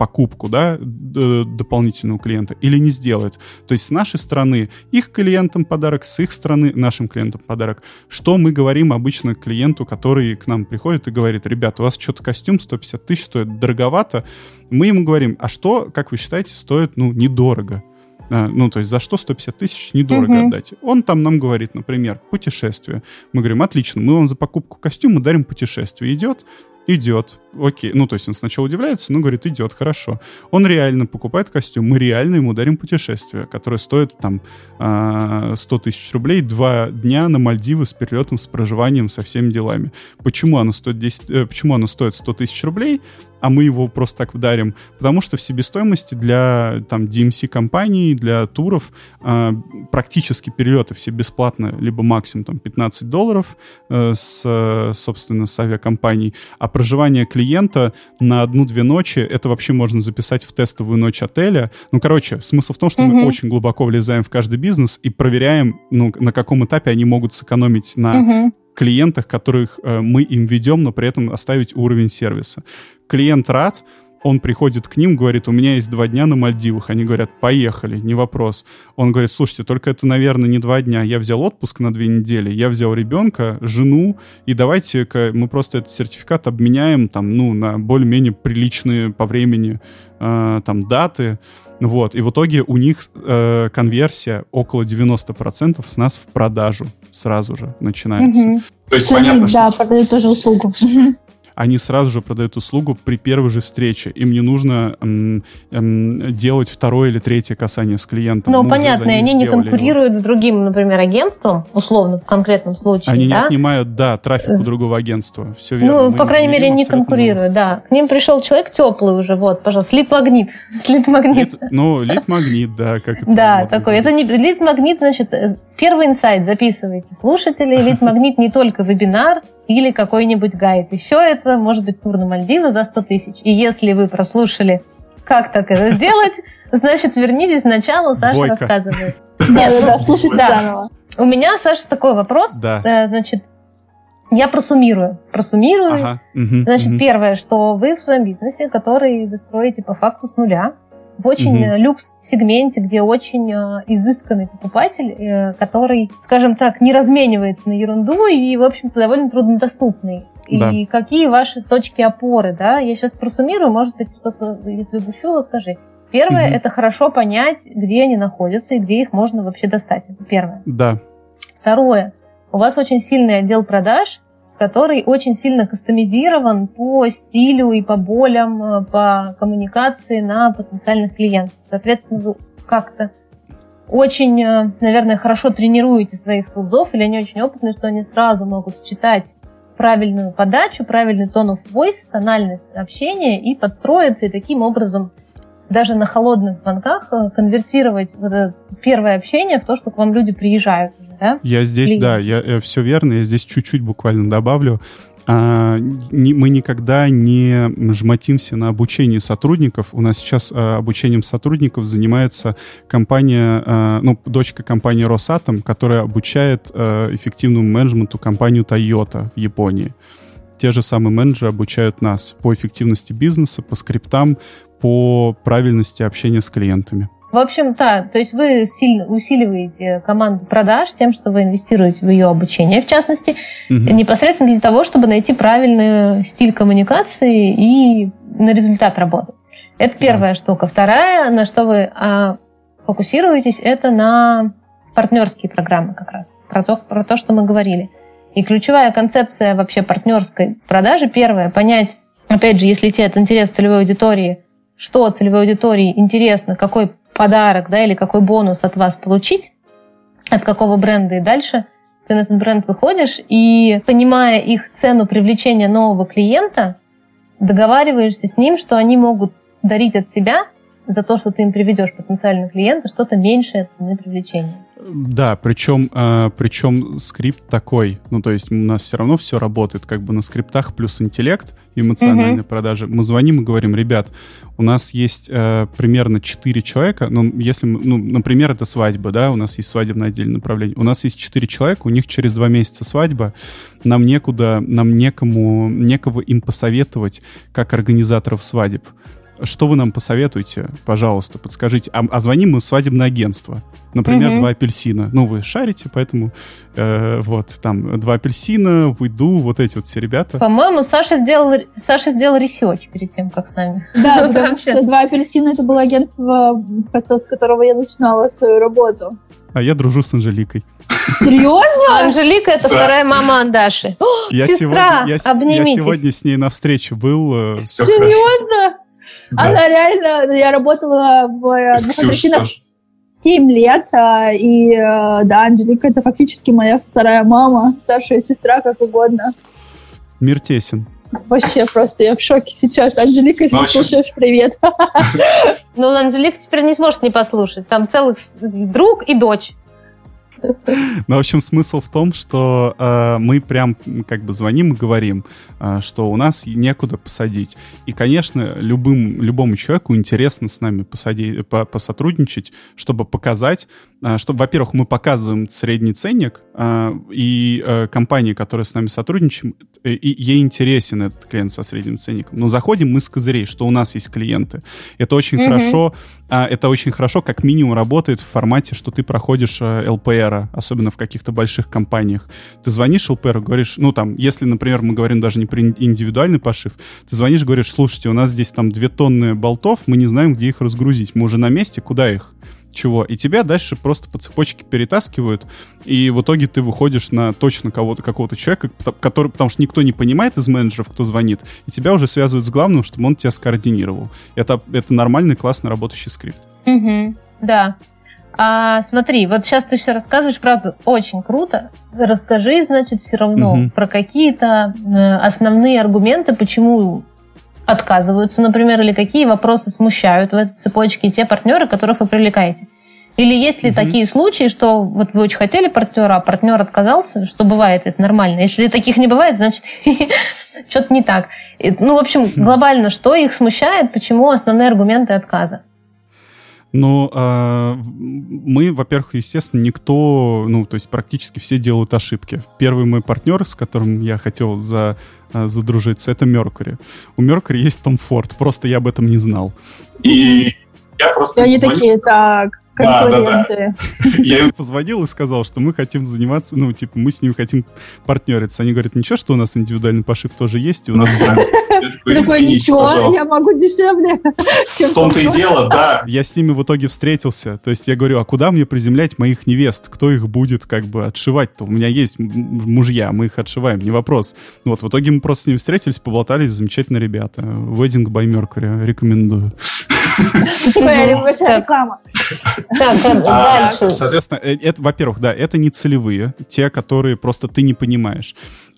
покупку, да, дополнительного клиента или не сделает. То есть с нашей стороны их клиентам подарок, с их стороны нашим клиентам подарок. Что мы говорим обычно клиенту, который к нам приходит и говорит, ребята, у вас что-то костюм 150 тысяч стоит дороговато. Мы ему говорим, а что, как вы считаете, стоит, ну, недорого? А, ну, то есть за что 150 тысяч недорого uh-huh. отдать. Он там нам говорит, например, путешествие. Мы говорим, отлично, мы вам за покупку костюма дарим путешествие. Идет, идет, окей. Ну, то есть он сначала удивляется, но говорит, идет, хорошо. Он реально покупает костюм, мы реально ему дарим путешествие, которое стоит там 100 а, тысяч рублей, два дня на Мальдивы с перелетом, с проживанием, со всеми делами. Почему оно стоит, 10, э, почему оно стоит 100 тысяч рублей, а мы его просто так вдарим? Потому что в себестоимости для там DMC-компаний, для туров э, практически перелеты все бесплатно, либо максимум там 15 долларов э, с, собственно, с авиакомпаний, а проживание клиента на одну-две ночи, это вообще можно записать в тестовую ночь отеля. Ну, короче, смысл в том, что mm-hmm. мы очень глубоко влезаем в каждый бизнес и проверяем, ну, на каком этапе они могут сэкономить на mm-hmm. клиентах, которых э, мы им ведем, но при этом оставить уровень сервиса. Клиент рад, он приходит к ним, говорит, у меня есть два дня на Мальдивах. Они говорят, поехали, не вопрос. Он говорит, слушайте, только это, наверное, не два дня. Я взял отпуск на две недели, я взял ребенка, жену, и давайте мы просто этот сертификат обменяем там, ну, на более-менее приличные по времени э, там даты. Вот, и в итоге у них э, конверсия около 90% с нас в продажу сразу же начинается. Угу. То есть, понятно, да, что... продают тоже услугу. Они сразу же продают услугу при первой же встрече. Им не нужно эм, эм, делать второе или третье касание с клиентом. Ну, понятно, и они не конкурируют его. с другим, например, агентством, условно, в конкретном случае. Они да? не отнимают, да, трафик у другого агентства. Все верно. Ну, Мы по крайней мере, не конкурируют, да. К ним пришел человек теплый уже, вот, пожалуйста, лид-магнит. Лид-магнит. Ну, лид-магнит, да, как это. Да, такой. Это не лид-магнит, значит, э, первый инсайт записывайте. Слушатели, лид-магнит не только вебинар, или какой-нибудь гайд. Еще это может быть тур на Мальдивы за 100 тысяч. И если вы прослушали, как так это сделать, значит, вернитесь сначала, Саша Бойко. рассказывает. Нет, да, слушайте заново. У меня, Саша, такой вопрос. Да. Э, значит, я просуммирую. Просуммирую. Ага. Угу, Значит, угу. первое, что вы в своем бизнесе, который вы строите по факту с нуля, в очень угу. люкс-сегменте, где очень э, изысканный покупатель, э, который, скажем так, не разменивается на ерунду и, в общем-то, довольно труднодоступный. Да. И какие ваши точки опоры, да? Я сейчас просуммирую, может быть, что-то, если упущу, скажи. Первое угу. это хорошо понять, где они находятся и где их можно вообще достать. Это первое. Да. Второе. У вас очень сильный отдел продаж, который очень сильно кастомизирован по стилю и по болям, э, по коммуникации на потенциальных клиентов. Соответственно, вы как-то очень, э, наверное, хорошо тренируете своих солдов, или они очень опытные, что они сразу могут считать правильную подачу, правильный тон of voice, тональность общения и подстроиться, и таким образом даже на холодных звонках э, конвертировать вот это первое общение в то, что к вам люди приезжают да? Я здесь, Клиент. да, я, я, все верно, я здесь чуть-чуть буквально добавлю. А, не, мы никогда не жмотимся на обучение сотрудников. У нас сейчас а, обучением сотрудников занимается компания, а, ну, дочка компании Росатом, которая обучает а, эффективному менеджменту компанию Toyota в Японии. Те же самые менеджеры обучают нас по эффективности бизнеса, по скриптам, по правильности общения с клиентами. В общем, да, то есть вы сильно усиливаете команду продаж тем, что вы инвестируете в ее обучение, в частности, угу. непосредственно для того, чтобы найти правильный стиль коммуникации и на результат работать. Это первая да. штука. Вторая, на что вы а, фокусируетесь, это на партнерские программы как раз, про то, про то, что мы говорили. И ключевая концепция вообще партнерской продажи, первая, понять, опять же, если тебе это интерес целевой аудитории, что целевой аудитории интересно, какой подарок, да, или какой бонус от вас получить, от какого бренда и дальше ты на этот бренд выходишь и, понимая их цену привлечения нового клиента, договариваешься с ним, что они могут дарить от себя за то, что ты им приведешь потенциального клиента, что-то меньшее цены привлечения. Да, причем, э, причем скрипт такой, ну то есть у нас все равно все работает как бы на скриптах плюс интеллект, эмоциональные mm-hmm. продажи. Мы звоним и говорим, ребят, у нас есть э, примерно 4 человека, ну если, ну, например, это свадьба, да, у нас есть свадебное отдельное направление, у нас есть 4 человека, у них через 2 месяца свадьба, нам некуда, нам некому, некого им посоветовать, как организаторов свадеб. Что вы нам посоветуете, пожалуйста, подскажите. А, а звоним мы в свадебное агентство. Например, угу. два апельсина. Ну, вы шарите, поэтому э, вот там два апельсина, уйду, вот эти вот все ребята. По-моему, Саша сделал, Саша сделал research перед тем, как с нами. Да, потому что два апельсина это было агентство, с которого я начинала свою работу. А я дружу с Анжеликой. Серьезно? Анжелика это вторая мама Андаши. Я Сестра, сегодня, я, обнимитесь. Я сегодня с ней на встрече был. Э, Серьезно? Да. Она реально, ну, я работала в магазинах 7 лет, а, и э, да, Анжелика это фактически моя вторая мама, старшая сестра, как угодно. Мир тесен. Вообще просто я в шоке сейчас. Анжелика, если Ночью. слушаешь, привет. Ну, Анжелика теперь не сможет не послушать. Там целых друг и дочь. Ну, в общем, смысл в том, что э, мы прям как бы звоним и говорим, э, что у нас некуда посадить. И, конечно, любым, любому человеку интересно с нами посади, по, посотрудничать, чтобы показать, что, во-первых, мы показываем средний ценник, э, и э, компании, которые с нами сотрудничаем, э, и ей интересен этот клиент со средним ценником. Но заходим мы с козырей, что у нас есть клиенты. Это очень mm-hmm. хорошо, э, это очень хорошо, как минимум работает в формате, что ты проходишь э, ЛПР особенно в каких-то больших компаниях. Ты звонишь ЛПРу, говоришь, ну там, если, например, мы говорим даже не про индивидуальный пошив, ты звонишь, говоришь, слушайте, у нас здесь там две тонны болтов, мы не знаем, где их разгрузить, мы уже на месте, куда их? Чего, и тебя дальше просто по цепочке перетаскивают, и в итоге ты выходишь на точно кого-то, какого-то человека, который, потому что никто не понимает из менеджеров, кто звонит, и тебя уже связывают с главным, чтобы он тебя скоординировал. Это, это нормальный, классно работающий скрипт. Угу, да. А смотри, вот сейчас ты все рассказываешь, правда, очень круто. Расскажи, значит, все равно угу. про какие-то э, основные аргументы, почему отказываются, например, или какие вопросы смущают в этой цепочке те партнеры, которых вы привлекаете. Или есть ли угу. такие случаи, что вот вы очень хотели партнера, а партнер отказался, что бывает, это нормально. Если таких не бывает, значит, что-то не так. Ну, в общем, хм. глобально, что их смущает, почему основные аргументы отказа? Ну, э, мы, во-первых, естественно, никто, ну, то есть практически все делают ошибки. Первый мой партнер, с которым я хотел за, э, задружиться, это Меркури. У Меркури есть Том Форд, просто я об этом не знал. И я просто... И они такие, так. Да, да, да. Я им позвонил и сказал, что мы хотим заниматься, ну, типа, мы с ним хотим партнериться. Они говорят, ничего, что у нас индивидуальный пошив тоже есть, и у нас бренд. Такой, ничего, я могу дешевле. В том-то и дело, да. Я с ними в итоге встретился. То есть я говорю, а куда мне приземлять моих невест? Кто их будет как бы отшивать-то? У меня есть мужья, мы их отшиваем, не вопрос. Вот, в итоге мы просто с ними встретились, поболтались, замечательные ребята. Wedding by Mercury, рекомендую. реклама. Так, а, дальше. Соответственно, э, это, во-первых, да, это не целевые, те, которые просто ты не понимаешь.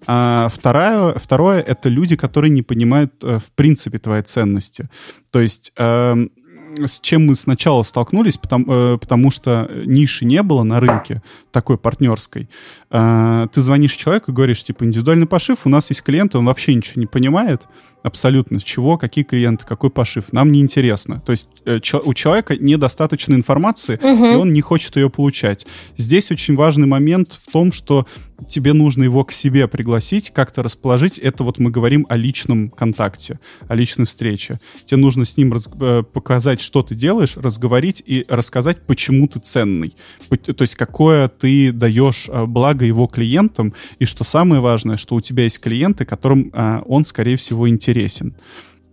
А второе, второе — это люди, которые не понимают, э, в принципе, твои ценности. То есть эм, с чем мы сначала столкнулись, потому, э, потому что ниши не было на рынке такой партнерской. Э, ты звонишь человеку и говоришь, типа, индивидуальный пошив, у нас есть клиент, он вообще ничего не понимает, абсолютно, чего, какие клиенты, какой пошив, нам не интересно. То есть э, у человека недостаточно информации, угу. и он не хочет ее получать. Здесь очень важный момент в том, что тебе нужно его к себе пригласить, как-то расположить. Это вот мы говорим о личном контакте, о личной встрече. Тебе нужно с ним раз, э, показать, что ты делаешь, разговорить и рассказать, почему ты ценный. То есть какое ты даешь э, благо его клиентам, и что самое важное, что у тебя есть клиенты, которым э, он, скорее всего, интересен.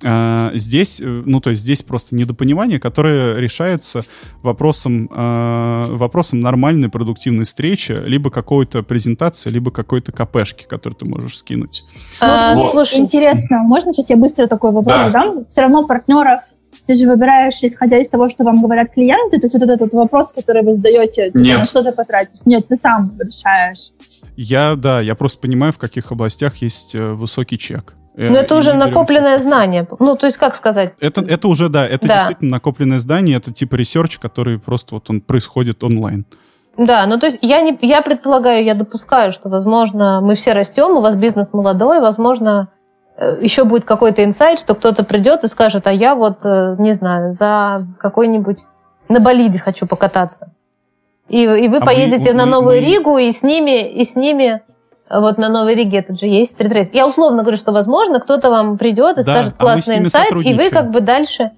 А, здесь, э, ну, то есть здесь просто недопонимание, которое решается вопросом, а, вопросом нормальной продуктивной встречи, либо какой-то презентации, либо какой-то КПшки, которую ты можешь скинуть. А, вот. Слушай, интересно, можно сейчас я быстро такой вопрос да. задам? Все равно партнеров ты же выбираешь, исходя из того, что вам говорят клиенты, то есть вот этот вопрос, который вы задаете, типа, Нет. на что ты потратишь? Нет, ты сам решаешь. Я, да, я просто понимаю, в каких областях есть э, высокий чек. Но это уже накопленное знание. Ну, то есть, как сказать? Это, это уже, да, это да. действительно накопленное знание, это типа research, который просто вот он происходит онлайн. Да, ну то есть я, не, я предполагаю, я допускаю, что, возможно, мы все растем, у вас бизнес молодой, возможно, э, еще будет какой-то инсайт, что кто-то придет и скажет, а я вот, э, не знаю, за какой-нибудь на болиде хочу покататься. И, и вы а поедете мы, на Новую мы... Ригу и с ними, и с ними вот на Новой Риге этот же есть стритрейс. Я условно говорю, что, возможно, кто-то вам придет и да, скажет а классный а инсайт, и вы как бы дальше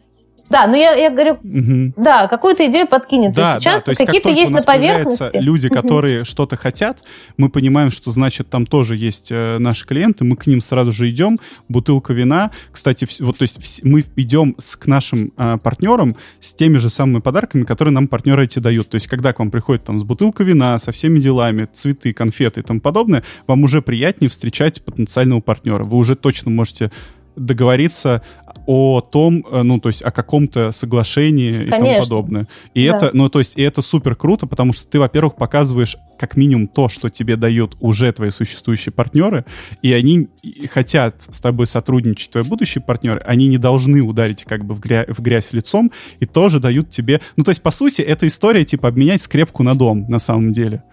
да, но я, я говорю, угу. да, какую-то идею подкинет. Да, сейчас да, какие-то как есть на поверхности. Люди, которые угу. что-то хотят, мы понимаем, что значит там тоже есть э, наши клиенты, мы к ним сразу же идем, бутылка вина. Кстати, вот то есть мы идем с, к нашим э, партнерам с теми же самыми подарками, которые нам партнеры эти дают. То есть когда к вам приходит там с бутылкой вина, со всеми делами, цветы, конфеты и тому подобное, вам уже приятнее встречать потенциального партнера. Вы уже точно можете договориться о том, э, ну, то есть о каком-то соглашении Конечно. и тому подобное. И да. это, ну, то есть, и это супер круто, потому что ты, во-первых, показываешь как минимум то, что тебе дают уже твои существующие партнеры, и они хотят с тобой сотрудничать, твои будущие партнеры, они не должны ударить как бы в, грязь, в грязь лицом, и тоже дают тебе... Ну, то есть, по сути, это история, типа, обменять скрепку на дом, на самом деле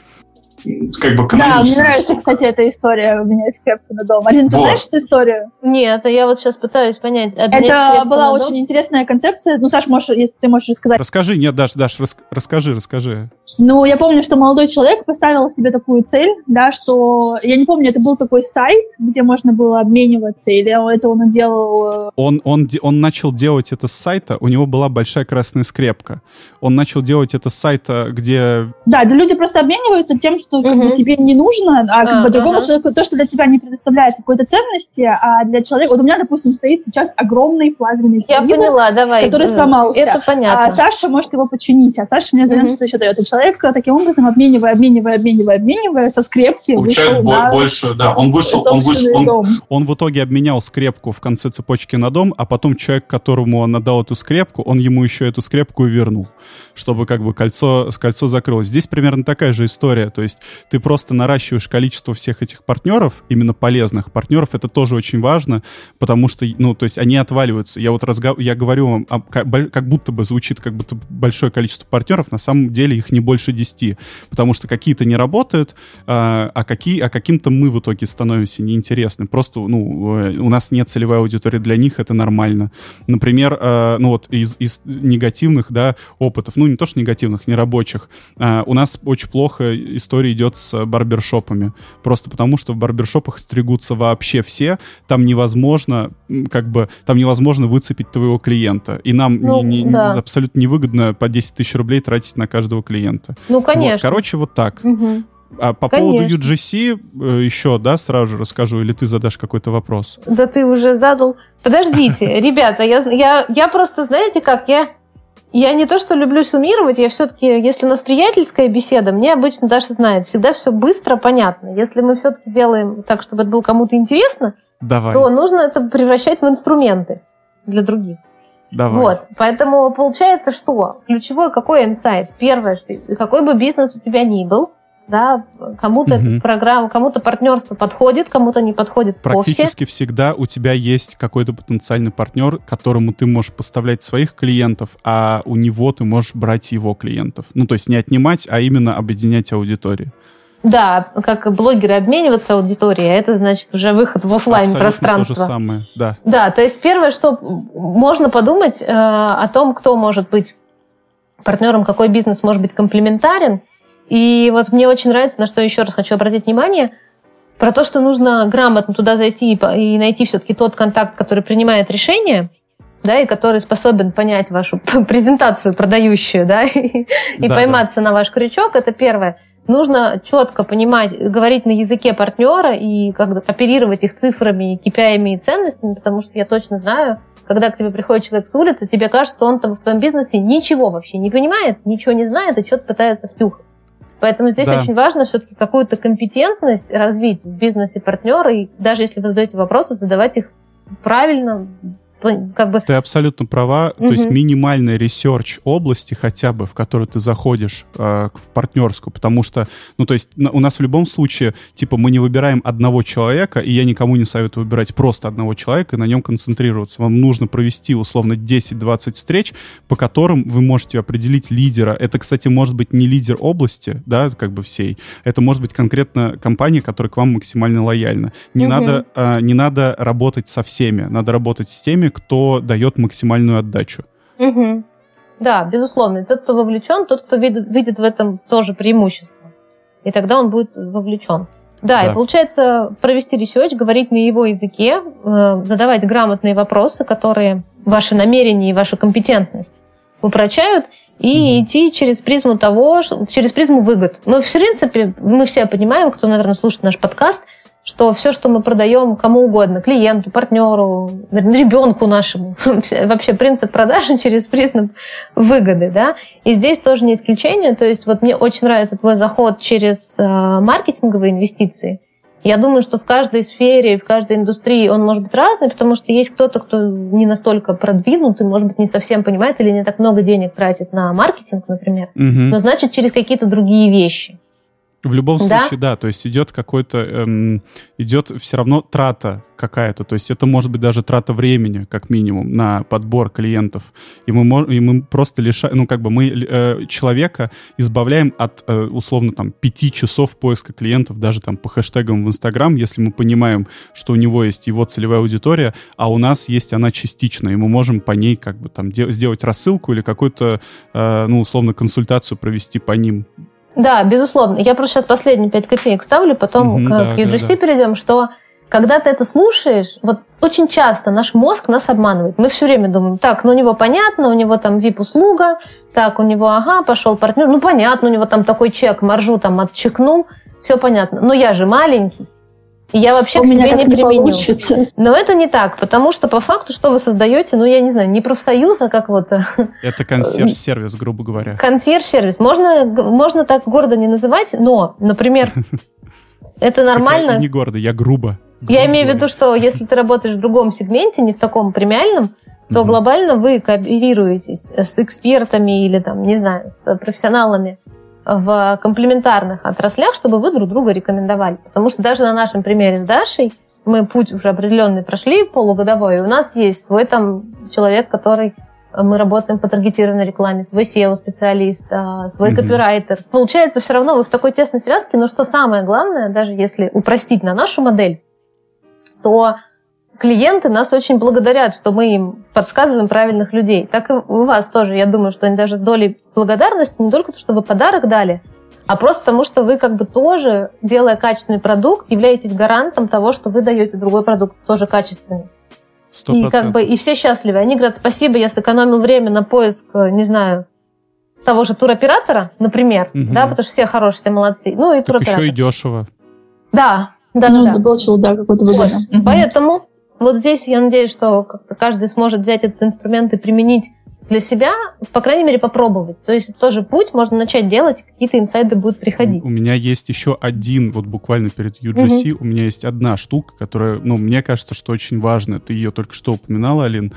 как бы Да, мне нравится, кстати, эта история обменять скрепку на дом. Алина, ты вот. знаешь эту историю? Нет, я вот сейчас пытаюсь понять. Это была очень интересная концепция. Ну, Саш, можешь, ты можешь рассказать. Расскажи, нет, Даш, Даш, рас, расскажи, расскажи. Ну, я помню, что молодой человек поставил себе такую цель, да, что, я не помню, это был такой сайт, где можно было обмениваться, или это он делал... Э, он, он, он начал делать это с сайта, у него была большая красная скрепка. Он начал делать это с сайта, где... Да, да люди просто обмениваются тем, что как бы, тебе не нужно, а как бы другому человеку то, что для тебя не предоставляет какой-то ценности, а для человека... Вот у меня, допустим, стоит сейчас огромный флазменный я поняла, давай. который сломался. Это понятно. А Саша может его починить, а Саша мне знает, угу. что еще дает. И человек таким образом, обменивая, обменивая, обменивая, обменивая, со скрепки Получает вышел на больше, да, он вышел, он вышел, он, он в итоге обменял скрепку в конце цепочки на дом, а потом человек, которому он отдал эту скрепку, он ему еще эту скрепку и вернул, чтобы как бы кольцо, кольцо закрылось. Здесь примерно такая же история, то есть ты просто наращиваешь количество всех этих партнеров, именно полезных партнеров, это тоже очень важно, потому что, ну, то есть они отваливаются. Я вот разгов... я говорю вам, как, как будто бы звучит как будто большое количество партнеров, на самом деле их не больше 10, потому что какие-то не работают, а, а, какие, а каким-то мы в итоге становимся неинтересны. Просто, ну, э, у нас нет целевой аудитории для них, это нормально. Например, а, ну вот из, из негативных, да, опытов, ну не то, что негативных, не рабочих, а, у нас очень плохо история идет с барбершопами, просто потому что в барбершопах стригутся вообще все, там невозможно, как бы, там невозможно выцепить твоего клиента, и нам ну, не, не, да. абсолютно невыгодно по 10 тысяч рублей тратить на каждого клиента. Ну, конечно. Вот, короче, вот так. Угу. А по Конечно. поводу UGC еще, да, сразу же расскажу, или ты задашь какой-то вопрос? Да ты уже задал. Подождите, ребята, я, я, я просто, знаете как, я, я не то, что люблю суммировать, я все-таки, если у нас приятельская беседа, мне обычно Даша знает, всегда все быстро, понятно. Если мы все-таки делаем так, чтобы это было кому-то интересно, Давай. то нужно это превращать в инструменты для других. Давай. Вот, поэтому получается, что ключевой какой инсайт? Первое, что какой бы бизнес у тебя ни был, да, кому-то угу. эта программа, кому-то партнерство подходит, кому-то не подходит Практически вовсе. всегда у тебя есть какой-то потенциальный партнер, которому ты можешь поставлять своих клиентов, а у него ты можешь брать его клиентов. Ну, то есть не отнимать, а именно объединять аудиторию. Да, как блогеры обмениваться аудиторией, а это значит уже выход в офлайн пространство. то же самое, да. Да, то есть первое, что можно подумать э, о том, кто может быть партнером, какой бизнес может быть комплементарен. И вот мне очень нравится, на что еще раз хочу обратить внимание, про то, что нужно грамотно туда зайти и найти все-таки тот контакт, который принимает решение, да, и который способен понять вашу презентацию продающую, да, и, да, пойматься да. на ваш крючок, это первое нужно четко понимать, говорить на языке партнера и как оперировать их цифрами, KPI и ценностями, потому что я точно знаю, когда к тебе приходит человек с улицы, тебе кажется, что он там в твоем бизнесе ничего вообще не понимает, ничего не знает и что-то пытается втюхать. Поэтому здесь да. очень важно все-таки какую-то компетентность развить в бизнесе партнера, и даже если вы задаете вопросы, задавать их правильно, как бы... Ты абсолютно права. Угу. То есть минимальный research области хотя бы, в которую ты заходишь э, в партнерскую, потому что, ну, то есть у нас в любом случае, типа, мы не выбираем одного человека, и я никому не советую выбирать просто одного человека и на нем концентрироваться. Вам нужно провести, условно, 10-20 встреч, по которым вы можете определить лидера. Это, кстати, может быть не лидер области, да, как бы всей. Это может быть конкретно компания, которая к вам максимально лояльна. Не, угу. надо, э, не надо работать со всеми, надо работать с теми, кто дает максимальную отдачу. Угу. Да, безусловно. Тот, кто вовлечен, тот, кто видит, видит в этом тоже преимущество. И тогда он будет вовлечен. Да, да, и получается провести research, говорить на его языке, э, задавать грамотные вопросы, которые ваши намерения и вашу компетентность упрочают, и mm идти через призму того, через призму выгод. Мы, в принципе, мы все понимаем, кто, наверное, слушает наш подкаст, что все, что мы продаем кому угодно, клиенту, партнеру, ребенку нашему, вообще принцип продажи через признак выгоды, да, и здесь тоже не исключение, то есть вот мне очень нравится твой заход через э, маркетинговые инвестиции, я думаю, что в каждой сфере, в каждой индустрии он может быть разный, потому что есть кто-то, кто не настолько продвинут и, может быть, не совсем понимает или не так много денег тратит на маркетинг, например, угу. но значит через какие-то другие вещи. В любом да? случае, да, то есть идет какой-то, эм, идет все равно трата какая-то, то есть это может быть даже трата времени, как минимум, на подбор клиентов, и мы, и мы просто лишаем, ну как бы мы э, человека избавляем от, э, условно, там, пяти часов поиска клиентов, даже там по хэштегам в Инстаграм, если мы понимаем, что у него есть его целевая аудитория, а у нас есть она частично, и мы можем по ней как бы там сделать рассылку или какую-то, э, ну, условно, консультацию провести по ним. Да, безусловно. Я просто сейчас последние пять копеек ставлю, потом угу, к, да, к UGC да, да. перейдем, что когда ты это слушаешь, вот очень часто наш мозг нас обманывает. Мы все время думаем, так, ну у него понятно, у него там VIP-услуга, так, у него, ага, пошел партнер, ну понятно, у него там такой чек, маржу там отчекнул, все понятно. Но я же маленький, я вообще У к себе не, не применю. Получится. Но это не так, потому что по факту, что вы создаете, ну, я не знаю, не профсоюз, а как вот... Это консьерж-сервис, грубо говоря. Консьерж-сервис. Можно, можно так гордо не называть, но, например, это нормально... Я не гордо, я грубо. Я имею в виду, что если ты работаешь в другом сегменте, не в таком премиальном, то глобально вы кооперируетесь с экспертами или там, не знаю, с профессионалами в комплементарных отраслях, чтобы вы друг друга рекомендовали. Потому что даже на нашем примере с Дашей мы путь уже определенный прошли, полугодовой, и у нас есть свой там человек, который э, мы работаем по таргетированной рекламе, свой SEO-специалист, а, свой mm-hmm. копирайтер. Получается, все равно вы в такой тесной связке, но что самое главное, даже если упростить на нашу модель, то клиенты нас очень благодарят, что мы им подсказываем правильных людей. Так и у вас тоже, я думаю, что они даже с долей благодарности, не только то, что вы подарок дали, а просто потому, что вы как бы тоже, делая качественный продукт, являетесь гарантом того, что вы даете другой продукт тоже качественный. 100%. И как бы и все счастливы. Они говорят, спасибо, я сэкономил время на поиск, не знаю, того же туроператора, например, угу. да, потому что все хорошие, все молодцы. Ну и так туроператор. еще и дешево. Да, да, ну, да, да. Получил, да, какой-то выгоду. Вот. Угу. Поэтому вот здесь я надеюсь, что каждый сможет взять этот инструмент и применить для себя, по крайней мере, попробовать. То есть тоже путь можно начать делать, какие-то инсайды будут приходить. У меня есть еще один, вот буквально перед UGC, угу. у меня есть одна штука, которая, ну, мне кажется, что очень важная. Ты ее только что упоминала, Алин.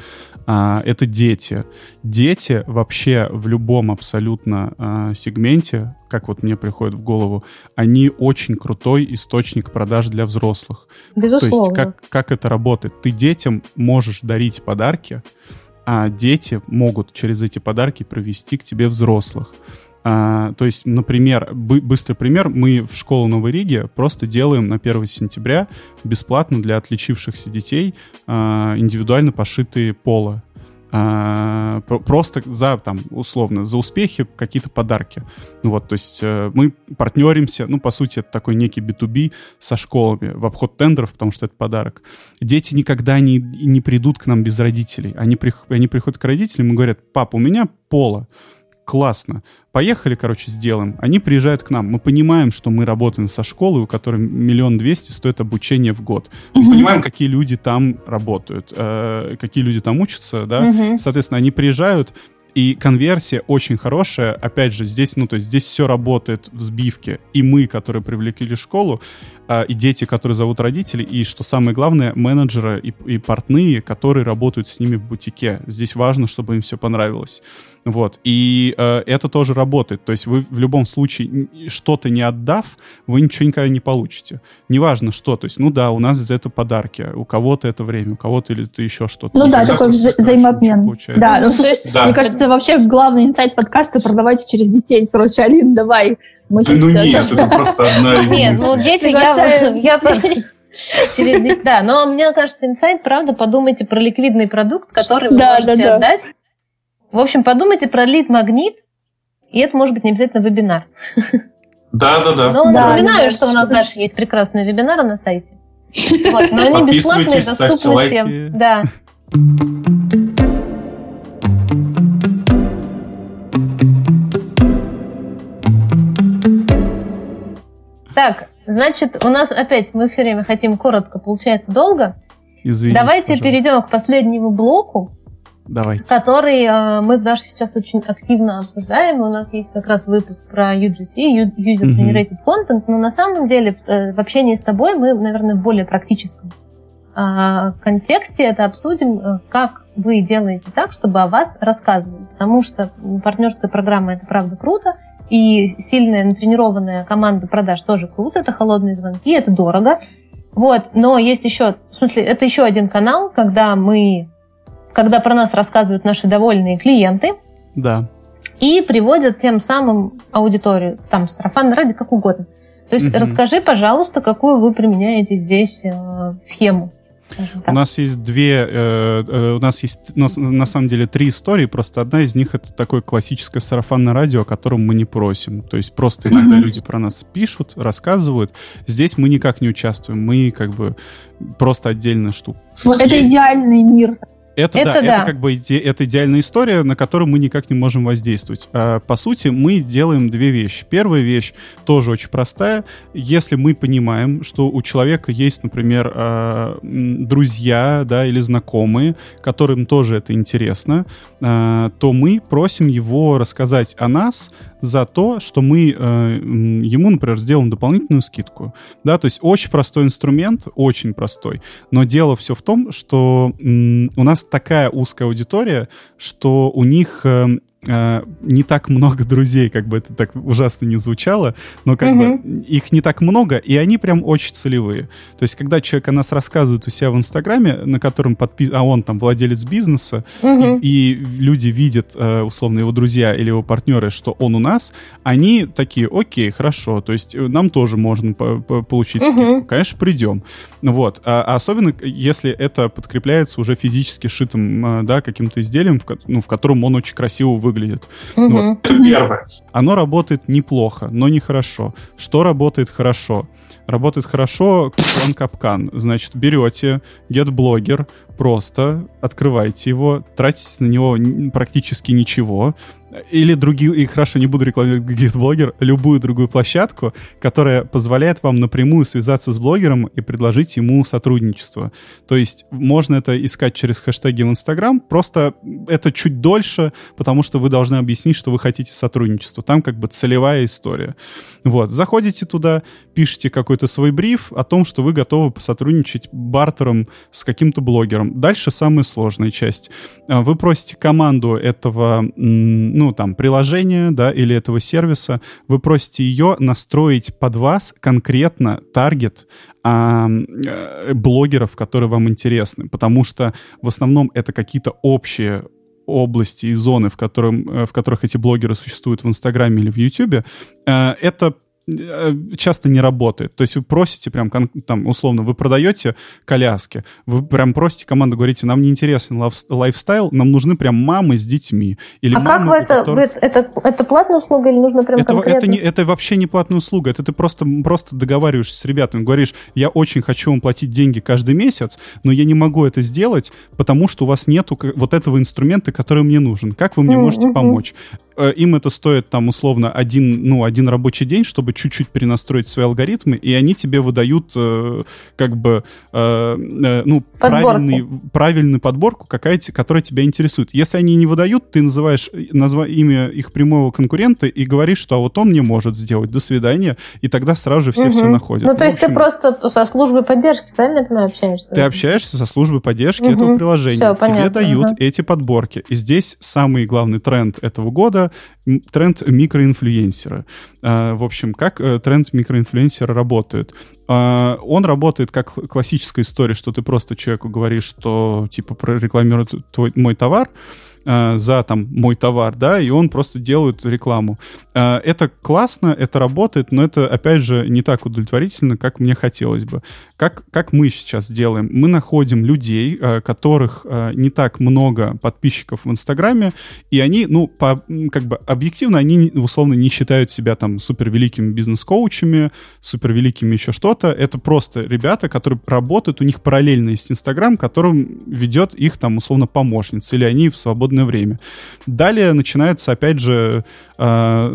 А, это дети. Дети вообще в любом абсолютно а, сегменте, как вот мне приходит в голову, они очень крутой источник продаж для взрослых. Безусловно. То есть как, как это работает? Ты детям можешь дарить подарки, а дети могут через эти подарки провести к тебе взрослых. А, то есть, например, бы, быстрый пример, мы в школу Новой Риги просто делаем на 1 сентября бесплатно для отличившихся детей а, индивидуально пошитые поло а, просто за, там, условно, за успехи какие-то подарки. Ну вот, то есть э, мы партнеримся, ну, по сути, это такой некий B2B со школами в обход тендеров, потому что это подарок. Дети никогда не, не придут к нам без родителей. Они, при, они приходят к родителям и говорят, пап, у меня поло классно. Поехали, короче, сделаем. Они приезжают к нам. Мы понимаем, что мы работаем со школой, у которой миллион двести стоит обучение в год. Мы угу. понимаем, какие люди там работают, э, какие люди там учатся, да. Угу. Соответственно, они приезжают, и конверсия очень хорошая. Опять же, здесь, ну, то есть здесь все работает в сбивке. И мы, которые привлекли школу, э, и дети, которые зовут родителей, и, что самое главное, менеджеры и, и портные, которые работают с ними в бутике. Здесь важно, чтобы им все понравилось. Вот. И э, это тоже работает. То есть вы в любом случае, что-то не отдав, вы ничего никогда не получите. Неважно что. То есть, ну да, у нас за это подарки. У кого-то это время, у кого-то или это еще что-то. Ну да, такой вза- взаимообмен. Да, ну, слушай, да. мне кажется, вообще главный инсайт подкаста продавайте через детей. Короче, Алин, давай. Мы да, ну нет, это просто одна из Нет, ну дети, я... Через да, но мне кажется, инсайт, правда, подумайте про ликвидный продукт, который вы да, можете да, да. отдать в общем, подумайте про лид-магнит, и это может быть не обязательно вебинар. Да, да, да. Но да, напоминаю, да, что у нас дальше есть прекрасные вебинары на сайте. Вот, но они бесплатные, доступны всем. Да. Так, значит, у нас опять мы все время хотим коротко, получается долго. Извините, Давайте пожалуйста. перейдем к последнему блоку. Давайте. Который э, мы с Дашей сейчас очень активно обсуждаем. У нас есть как раз выпуск про UGC, User Generated mm-hmm. Content, но на самом деле в, э, в общении с тобой мы, наверное, в более практическом э, контексте это обсудим, э, как вы делаете так, чтобы о вас рассказывали. Потому что партнерская программа это правда круто, и сильная натренированная команда продаж тоже круто, это холодные звонки, это дорого. Вот, но есть еще, в смысле, это еще один канал, когда мы, когда про нас рассказывают наши довольные клиенты. Да. И приводят тем самым аудиторию, там, сарафан ради, как угодно. То есть угу. расскажи, пожалуйста, какую вы применяете здесь э, схему. У нас есть две, э, э, у нас есть на, на самом деле три истории, просто одна из них это такое классическое сарафанное радио, о котором мы не просим. То есть просто иногда люди про нас пишут, рассказывают. Здесь мы никак не участвуем, мы как бы просто отдельная штука. Ну, это идеальный мир. Это, это да, да, это как бы иде, это идеальная история, на которую мы никак не можем воздействовать. А, по сути, мы делаем две вещи. Первая вещь тоже очень простая. Если мы понимаем, что у человека есть, например, а, друзья, да, или знакомые, которым тоже это интересно, а, то мы просим его рассказать о нас, за то, что мы э, ему, например, сделаем дополнительную скидку. Да, то есть очень простой инструмент, очень простой. Но дело все в том, что э, у нас такая узкая аудитория, что у них э, э, не так много друзей, как бы это так ужасно не звучало, но как угу. бы их не так много, и они прям очень целевые. То есть, когда человек о нас рассказывает у себя в Инстаграме, на котором подписан, а он там владелец бизнеса, угу. и, и люди видят, э, условно, его друзья или его партнеры, что он у нас, они такие, окей, хорошо, то есть э, нам тоже можно по -по получить угу. скидку. Конечно, придем. Вот. А, а особенно, если это подкрепляется уже физически шитым, э, да, каким-то изделием, в, ну, в котором он очень красиво выглядит выглядит. Угу. Вот. Это первое. Оно работает неплохо, но не хорошо. Что работает хорошо? Работает хорошо капкан-капкан. Значит, берете GetBlogger, просто открывайте его, тратите на него практически ничего, или другие, и хорошо, не буду рекламировать GitBlogger, любую другую площадку, которая позволяет вам напрямую связаться с блогером и предложить ему сотрудничество. То есть можно это искать через хэштеги в Инстаграм, просто это чуть дольше, потому что вы должны объяснить, что вы хотите сотрудничество. Там как бы целевая история. Вот, заходите туда, пишите какой-то свой бриф о том, что вы готовы посотрудничать бартером с каким-то блогером. Дальше самая сложная часть. А, вы просите команду этого ну, там, приложения, да, или этого сервиса, вы просите ее настроить под вас конкретно таргет а, блогеров, которые вам интересны, потому что в основном это какие-то общие области и зоны, в, котором, э, в которых эти блогеры существуют в Инстаграме или в Ютубе, э, это часто не работает. То есть вы просите прям, там, условно, вы продаете коляски, вы прям просите команду, говорите, нам не интересен лайфстайл, нам нужны прям мамы с детьми. Или а как вы это, которых... вы, это, это платная услуга или нужно прям это, конкретно? Это, не, это вообще не платная услуга, это ты просто, просто договариваешься с ребятами, говоришь, я очень хочу вам платить деньги каждый месяц, но я не могу это сделать, потому что у вас нету вот этого инструмента, который мне нужен. Как вы мне mm-hmm. можете помочь? Э, им это стоит там условно один, ну, один рабочий день, чтобы чуть-чуть перенастроить свои алгоритмы, и они тебе выдают э, как бы э, э, ну, правильный, правильную подборку, какая, которая тебя интересует. Если они не выдают, ты называешь назва, имя их прямого конкурента и говоришь, что а вот он не может сделать, до свидания, и тогда сразу же все угу. все находят. Ну, то есть общем, ты просто со службой поддержки, правильно понимаю, общаешься? Ты общаешься со службой поддержки угу. этого приложения. Все, тебе понятно, дают угу. эти подборки. И здесь самый главный тренд этого года тренд микроинфлюенсера. А, в общем, как э, тренд микроинфлюенсера работает? А, он работает как классическая история, что ты просто человеку говоришь, что типа прорекламирует твой, мой товар, э, за там мой товар, да, и он просто делает рекламу. Э, это классно, это работает, но это, опять же, не так удовлетворительно, как мне хотелось бы. Как, как мы сейчас делаем? Мы находим людей, э, которых не так много подписчиков в Инстаграме, и они, ну, по, как бы объективно, они условно не считают себя там супервеликими бизнес-коучами, супервеликими еще что-то. Это просто ребята, которые работают, у них параллельно есть Инстаграм, которым ведет их там условно помощница, или они в свободном свободное время. Далее начинается, опять же, э,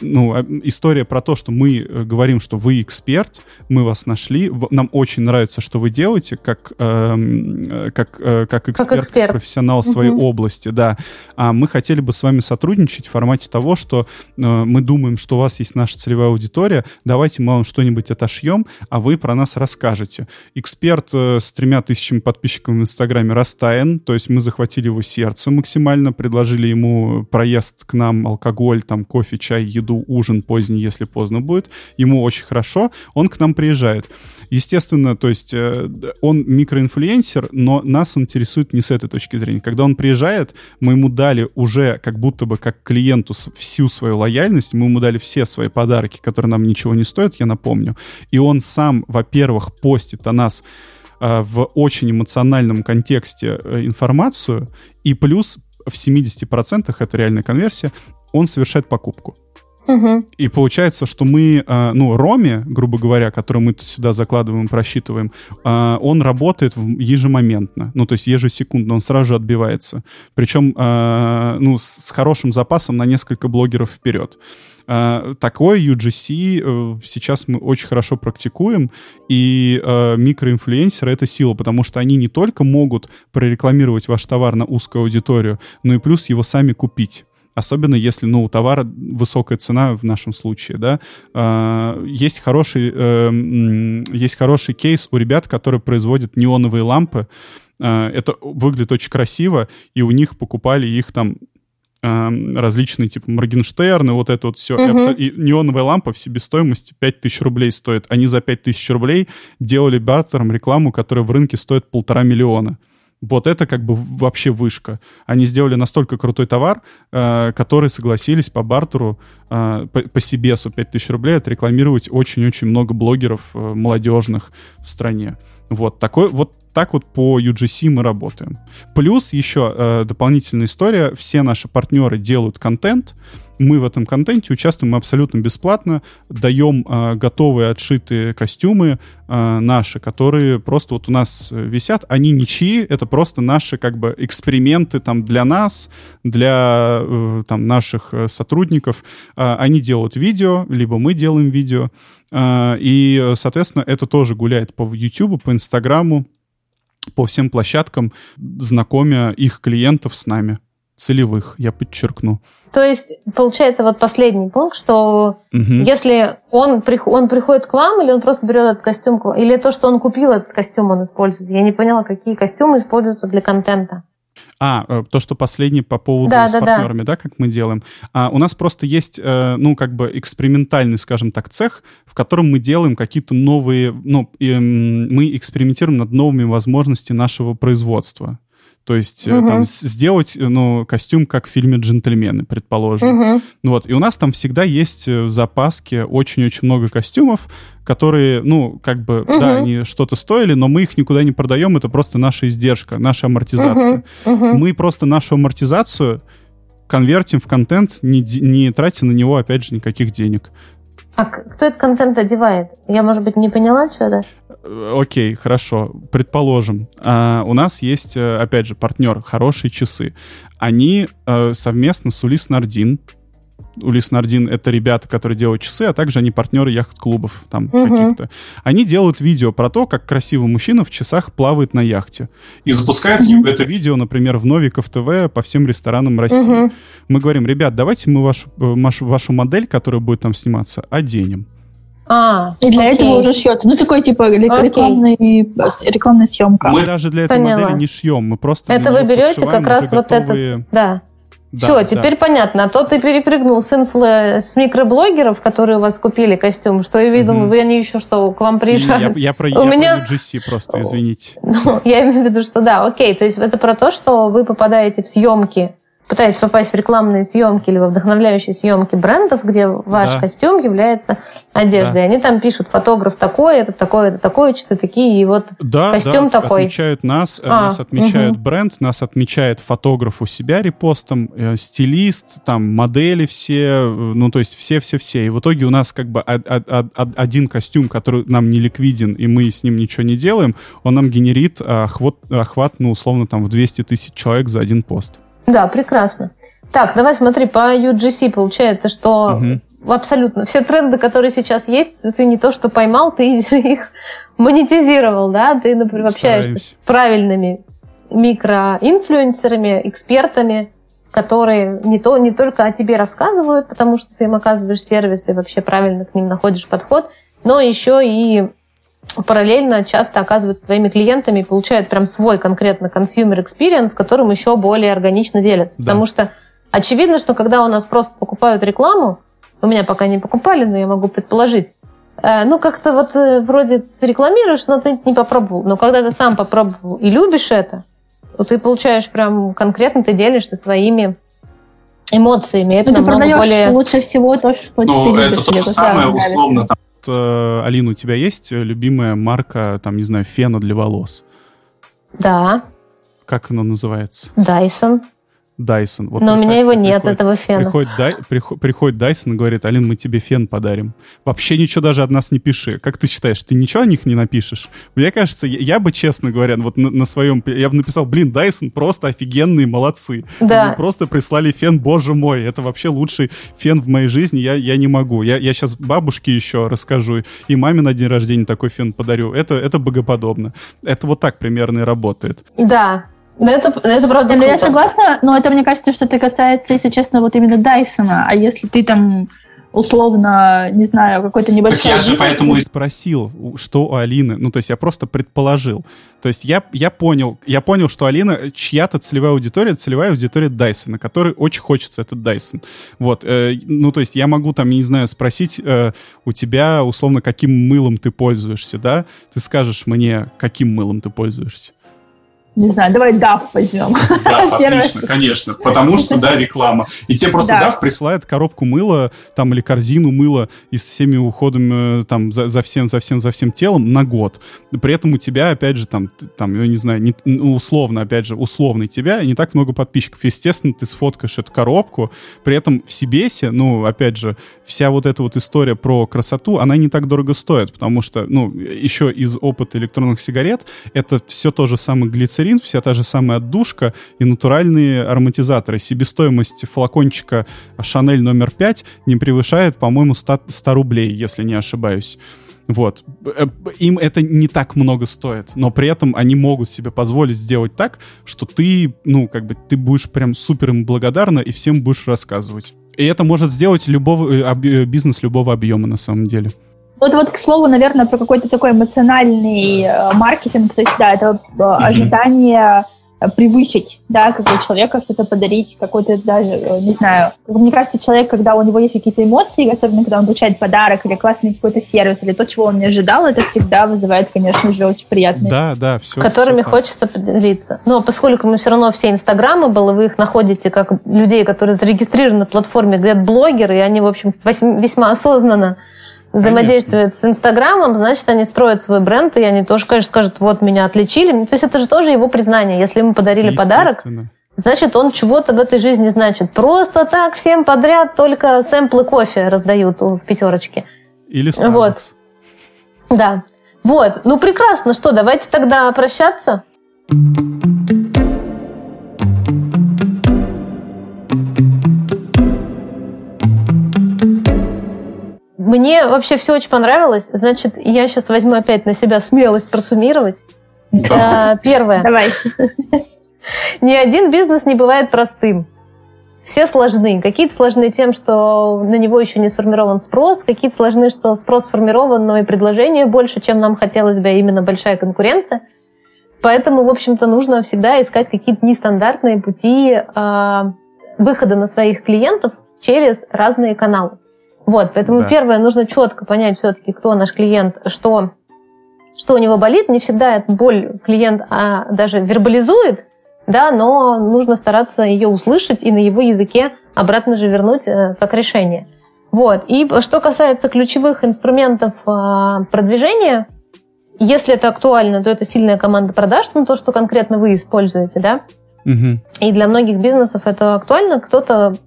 ну, а, история про то, что мы э, говорим, что вы эксперт, мы вас нашли, нам очень нравится, что вы делаете, как, э, как, э, как эксперт, как эксперт. профессионал в своей угу. области, да. А мы хотели бы с вами сотрудничать в формате того, что э, мы думаем, что у вас есть наша целевая аудитория, давайте мы вам что-нибудь отошьем, а вы про нас расскажете. Эксперт э, с тремя тысячами подписчиков в Инстаграме Растаян, то есть мы захватили его сердцем, максимально, предложили ему проезд к нам, алкоголь, там, кофе, чай, еду, ужин поздний, если поздно будет. Ему очень хорошо, он к нам приезжает. Естественно, то есть э, он микроинфлюенсер, но нас он интересует не с этой точки зрения. Когда он приезжает, мы ему дали уже как будто бы как клиенту всю свою лояльность, мы ему дали все свои подарки, которые нам ничего не стоят, я напомню. И он сам, во-первых, постит о нас в очень эмоциональном контексте э, информацию, и плюс в 70% это реальная конверсия, он совершает покупку. Угу. И получается, что мы, э, ну, Роме, грубо говоря, который мы сюда закладываем просчитываем, э, он работает ежемоментно, ну, то есть ежесекундно, он сразу же отбивается. Причем, э, ну, с хорошим запасом на несколько блогеров вперед. Такой UGC сейчас мы очень хорошо практикуем, и микроинфлюенсеры — это сила, потому что они не только могут прорекламировать ваш товар на узкую аудиторию, но и плюс его сами купить особенно если, ну, у товара высокая цена в нашем случае, да. А, есть хороший, э, есть хороший кейс у ребят, которые производят неоновые лампы. А, это выглядит очень красиво, и у них покупали их там а, различные, типа Моргенштерны, вот это вот все. Uh-huh. И, и неоновая лампа в себестоимости 5000 рублей стоит. Они за 5000 рублей делали баттером рекламу, которая в рынке стоит полтора миллиона. Вот это как бы вообще вышка. Они сделали настолько крутой товар, э, который согласились по бартеру, э, по, по Сибесу 5000 рублей отрекламировать очень-очень много блогеров э, молодежных в стране. Вот такой, вот так вот по UGC мы работаем. Плюс еще э, дополнительная история. Все наши партнеры делают контент, мы в этом контенте участвуем абсолютно бесплатно, даем э, готовые отшитые костюмы э, наши, которые просто вот у нас висят. Они ничьи, это просто наши как бы эксперименты там для нас, для э, там наших э, сотрудников. Э, они делают видео, либо мы делаем видео. Э, и, соответственно, это тоже гуляет по YouTube, по Инстаграму, по всем площадкам, знакомя их клиентов с нами целевых, я подчеркну. То есть, получается, вот последний пункт, что угу. если он, он приходит к вам, или он просто берет этот костюм, или то, что он купил этот костюм, он использует. Я не поняла, какие костюмы используются для контента. А, э, то, что последний по поводу да, с да, партнерами, да. да, как мы делаем. А, у нас просто есть, э, ну, как бы экспериментальный, скажем так, цех, в котором мы делаем какие-то новые, ну, э, мы экспериментируем над новыми возможностями нашего производства. То есть угу. там сделать, ну, костюм, как в фильме «Джентльмены», предположим. Угу. Вот. И у нас там всегда есть э, в запаске очень-очень много костюмов, которые, ну, как бы, угу. да, они что-то стоили, но мы их никуда не продаем, это просто наша издержка, наша амортизация. Угу. Угу. Мы просто нашу амортизацию конвертим в контент, не, не тратя на него, опять же, никаких денег. А кто этот контент одевает? Я, может быть, не поняла что-то? Э, окей, хорошо. Предположим, а, у нас есть, э, опять же, партнер «Хорошие часы». Они э, совместно с Улис Нардин, Улис Нардин — это ребята, которые делают часы, а также они партнеры яхт-клубов там угу. каких-то. Они делают видео про то, как красивый мужчина в часах плавает на яхте. И запускают это видео, например, в Новиков ТВ по всем ресторанам России. Угу. Мы говорим, ребят, давайте мы вашу, вашу, вашу модель, которая будет там сниматься, оденем. А, и для окей. этого уже шьется. Ну, такой, типа, рекламный, рекламная съемка. Мы даже для этой Поняла. модели не шьем, мы просто... Это вы берете как раз вот этот... Да. Да, Все, теперь да. понятно. А то ты перепрыгнул с, инфле... с микроблогеров, которые у вас купили костюм, что я виду, угу. они еще что, к вам приезжают? Я, я, про, у я меня... про UGC просто, извините. Ну, я имею в виду, что да, окей. То есть это про то, что вы попадаете в съемки пытаетесь попасть в рекламные съемки или во вдохновляющие съемки брендов, где ваш да. костюм является одеждой. Да. Они там пишут фотограф такой, это такой, это такой, часы такие, и вот да, костюм да, такой. Отмечают нас, э, а, нас отмечают угу. бренд, нас отмечает фотограф у себя репостом, э, стилист, там модели все, э, ну то есть все-все-все. И в итоге у нас как бы один костюм, который нам не ликвиден, и мы с ним ничего не делаем, он нам генерит охват, охват ну условно там в 200 тысяч человек за один пост. Да, прекрасно. Так, давай смотри, по UGC получается, что угу. абсолютно все тренды, которые сейчас есть, ты не то, что поймал, ты их монетизировал, да? Ты, например, общаешься Стараюсь. с правильными микроинфлюенсерами, экспертами, которые не, то, не только о тебе рассказывают, потому что ты им оказываешь сервис и вообще правильно к ним находишь подход, но еще и параллельно часто оказываются своими клиентами и получают прям свой конкретно consumer experience, которым еще более органично делятся. Да. Потому что очевидно, что когда у нас просто покупают рекламу, у меня пока не покупали, но я могу предположить, э, ну, как-то вот э, вроде ты рекламируешь, но ты не попробовал. Но когда ты сам попробовал и любишь это, то ты получаешь прям конкретно, ты делишься своими эмоциями. Это ну, ты продаешь более... лучше всего то, что ну, ты любишь. это то же самое, условно, там, Алина, у тебя есть любимая марка, там, не знаю, фена для волос? Да. Как оно называется? Дайсон. Дайсон. Вот Но у меня его нет, приходит, этого фена. Приходит, дай, приход, приходит Дайсон и говорит, Алин, мы тебе фен подарим. Вообще ничего даже от нас не пиши. Как ты считаешь, ты ничего о них не напишешь? Мне кажется, я, я бы, честно говоря, вот на, на своем... Я бы написал, блин, Дайсон просто офигенные, молодцы. Да. Мне просто прислали фен, боже мой, это вообще лучший фен в моей жизни, я, я не могу. Я, я сейчас бабушке еще расскажу, и маме на день рождения такой фен подарю. Это, это богоподобно. Это вот так примерно и работает. Да, да, это, это правда круто. Я согласна, но это, мне кажется, что это касается, если честно, вот именно Дайсона. А если ты там условно, не знаю, какой-то небольшой... Так я же поэтому и спросил, что у Алины. Ну, то есть я просто предположил. То есть я, я понял, я понял, что Алина чья-то целевая аудитория, целевая аудитория Дайсона, которой очень хочется этот Дайсон. Вот, э, ну, то есть я могу там, не знаю, спросить э, у тебя, условно, каким мылом ты пользуешься, да? Ты скажешь мне, каким мылом ты пользуешься не знаю, давай DAF возьмем. DAF, отлично, конечно, потому что, да, реклама. И тебе просто да. DAF присылает коробку мыла, там, или корзину мыла и с всеми уходами, там, за, за всем, за всем, за всем телом на год. При этом у тебя, опять же, там, там я не знаю, не, ну, условно, опять же, условный тебя, не так много подписчиков. Естественно, ты сфоткаешь эту коробку, при этом в Сибесе, ну, опять же, вся вот эта вот история про красоту, она не так дорого стоит, потому что, ну, еще из опыта электронных сигарет, это все то же самое глицерин, глицерин, вся та же самая отдушка и натуральные ароматизаторы. Себестоимость флакончика Шанель номер 5 не превышает, по-моему, 100, 100 рублей, если не ошибаюсь. Вот. Э, им это не так много стоит, но при этом они могут себе позволить сделать так, что ты, ну, как бы, ты будешь прям супер им благодарна и всем будешь рассказывать. И это может сделать любого, э, э, бизнес любого объема на самом деле. Вот, вот, к слову, наверное, про какой-то такой эмоциональный э, маркетинг, то есть, да, это э, ожидание превысить, да, как бы человека что-то подарить, какой-то даже, э, не знаю, мне кажется, человек, когда у него есть какие-то эмоции, особенно когда он получает подарок или классный какой-то сервис, или то, чего он не ожидал, это всегда вызывает, конечно же, очень приятные. Да, да, все. Которыми все хочется поделиться. Но поскольку мы все равно все инстаграмы было, вы их находите как людей, которые зарегистрированы на платформе GetBlogger, и они, в общем, весьма осознанно взаимодействуют с Инстаграмом, значит, они строят свой бренд, и они тоже, конечно, скажут, вот, меня отличили. То есть это же тоже его признание. Если ему подарили подарок, значит, он чего-то в этой жизни значит. Просто так всем подряд только сэмплы кофе раздают в пятерочке. Или Starbucks. Вот. Да. Вот. Ну, прекрасно. Что, давайте тогда прощаться? Мне вообще все очень понравилось. Значит, я сейчас возьму опять на себя смелость просуммировать. Да. Э, первое. Давай. Ни один бизнес не бывает простым. Все сложны. Какие-то сложны тем, что на него еще не сформирован спрос, какие-то сложны, что спрос сформирован, но и предложение больше, чем нам хотелось бы, а именно большая конкуренция. Поэтому, в общем-то, нужно всегда искать какие-то нестандартные пути э, выхода на своих клиентов через разные каналы. Вот, поэтому да. первое, нужно четко понять все-таки, кто наш клиент, что, что у него болит. Не всегда эту боль клиент а, даже вербализует, да, но нужно стараться ее услышать и на его языке обратно же вернуть э, как решение. Вот. И что касается ключевых инструментов э, продвижения, если это актуально, то это сильная команда продаж, ну то, что конкретно вы используете, да. Угу. И для многих бизнесов это актуально, кто-то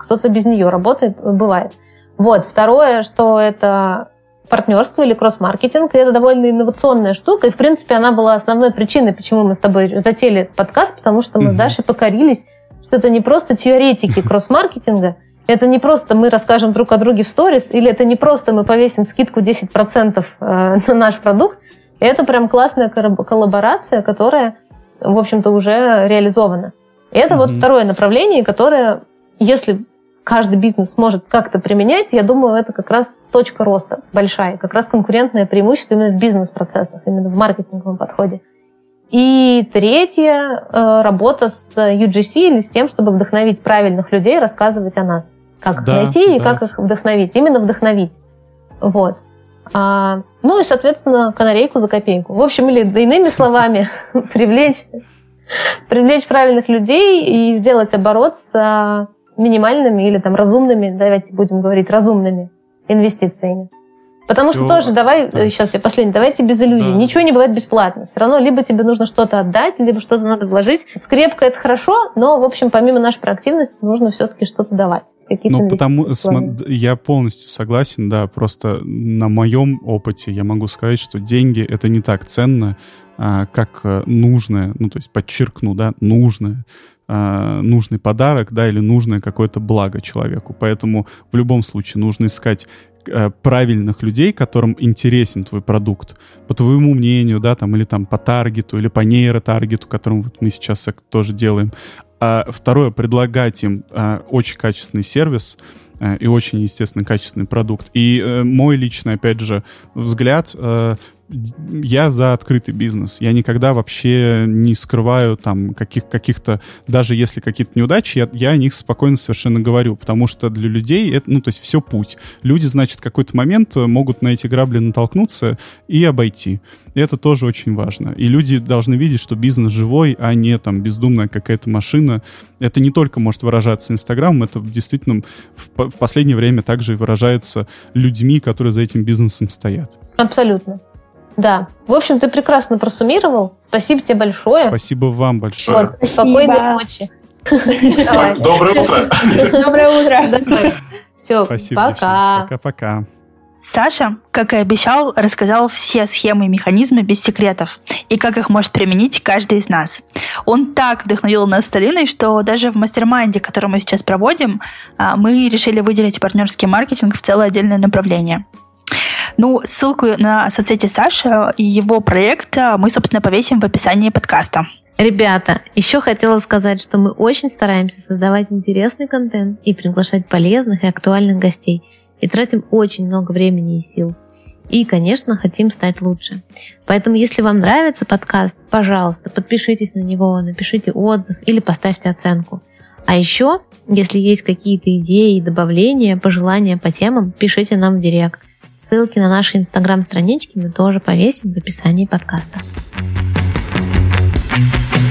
кто-то без нее работает, бывает. Вот. Второе, что это партнерство или кросс-маркетинг. это довольно инновационная штука. И, в принципе, она была основной причиной, почему мы с тобой затели подкаст, потому что мы угу. с Дашей покорились, что это не просто теоретики кросс-маркетинга, это не просто мы расскажем друг о друге в сторис, или это не просто мы повесим скидку 10% э, на наш продукт. Это прям классная коллаборация, которая, в общем-то, уже реализована. И это угу. вот второе направление, которое, если каждый бизнес может как-то применять, я думаю, это как раз точка роста большая, как раз конкурентное преимущество именно в бизнес-процессах, именно в маркетинговом подходе. И третье, э, работа с UGC или с тем, чтобы вдохновить правильных людей рассказывать о нас. Как да, найти да. и как их вдохновить. Именно вдохновить. Вот. А, ну и, соответственно, канарейку за копейку. В общем, или иными словами, привлечь, привлечь правильных людей и сделать оборот с минимальными или там разумными, давайте будем говорить, разумными инвестициями. Потому Все. что тоже, давай, да. сейчас я последний, давайте без иллюзий. Да. Ничего не бывает бесплатно. Все равно либо тебе нужно что-то отдать, либо что-то надо вложить. Скрепка это хорошо, но, в общем, помимо нашей проактивности, нужно все-таки что-то давать. Ну, потому я полностью согласен, да, просто на моем опыте я могу сказать, что деньги это не так ценно, а, как э, нужное, ну, то есть подчеркну, да, нужное э, нужный подарок, да, или нужное какое-то благо человеку. Поэтому в любом случае нужно искать Э, правильных людей, которым интересен твой продукт, по твоему мнению, да, там, или там по таргету, или по нейротаргету, которым вот мы сейчас тоже делаем. А второе, предлагать им а, очень качественный сервис, а, и очень, естественно, качественный продукт. И э, мой личный, опять же, взгляд, э, я за открытый бизнес. Я никогда вообще не скрываю там каких, каких-то, даже если какие-то неудачи, я, я о них спокойно совершенно говорю, потому что для людей это, ну, то есть все путь. Люди, значит, в какой-то момент могут на эти грабли натолкнуться и обойти. И это тоже очень важно. И люди должны видеть, что бизнес живой, а не там бездумная какая-то машина. Это не только может выражаться Инстаграмом, это действительно в, в последнее время также выражается людьми, которые за этим бизнесом стоят. Абсолютно. Да. В общем, ты прекрасно просуммировал. Спасибо тебе большое. Спасибо вам большое. Вот, спокойной ночи. Доброе утро. Доброе утро. Все, пока. Пока-пока. Саша, как и обещал, рассказал все схемы и механизмы без секретов и как их может применить каждый из нас. Он так вдохновил нас с Алиной, что даже в mastermind е, который мы сейчас проводим, а, мы решили выделить партнерский маркетинг в целое отдельное направление. Ну, ссылку на соцсети Саши и его проект мы, собственно, повесим в описании подкаста. Ребята, еще хотела сказать, что мы очень стараемся создавать интересный контент и приглашать полезных и актуальных гостей. И тратим очень много времени и сил. И, конечно, хотим стать лучше. Поэтому, если вам нравится подкаст, пожалуйста, подпишитесь на него, напишите отзыв или поставьте оценку. А еще, если есть какие-то идеи, добавления, пожелания по темам, пишите нам в директ. Ссылки на наши инстаграм-странички мы тоже повесим в описании подкаста. thank you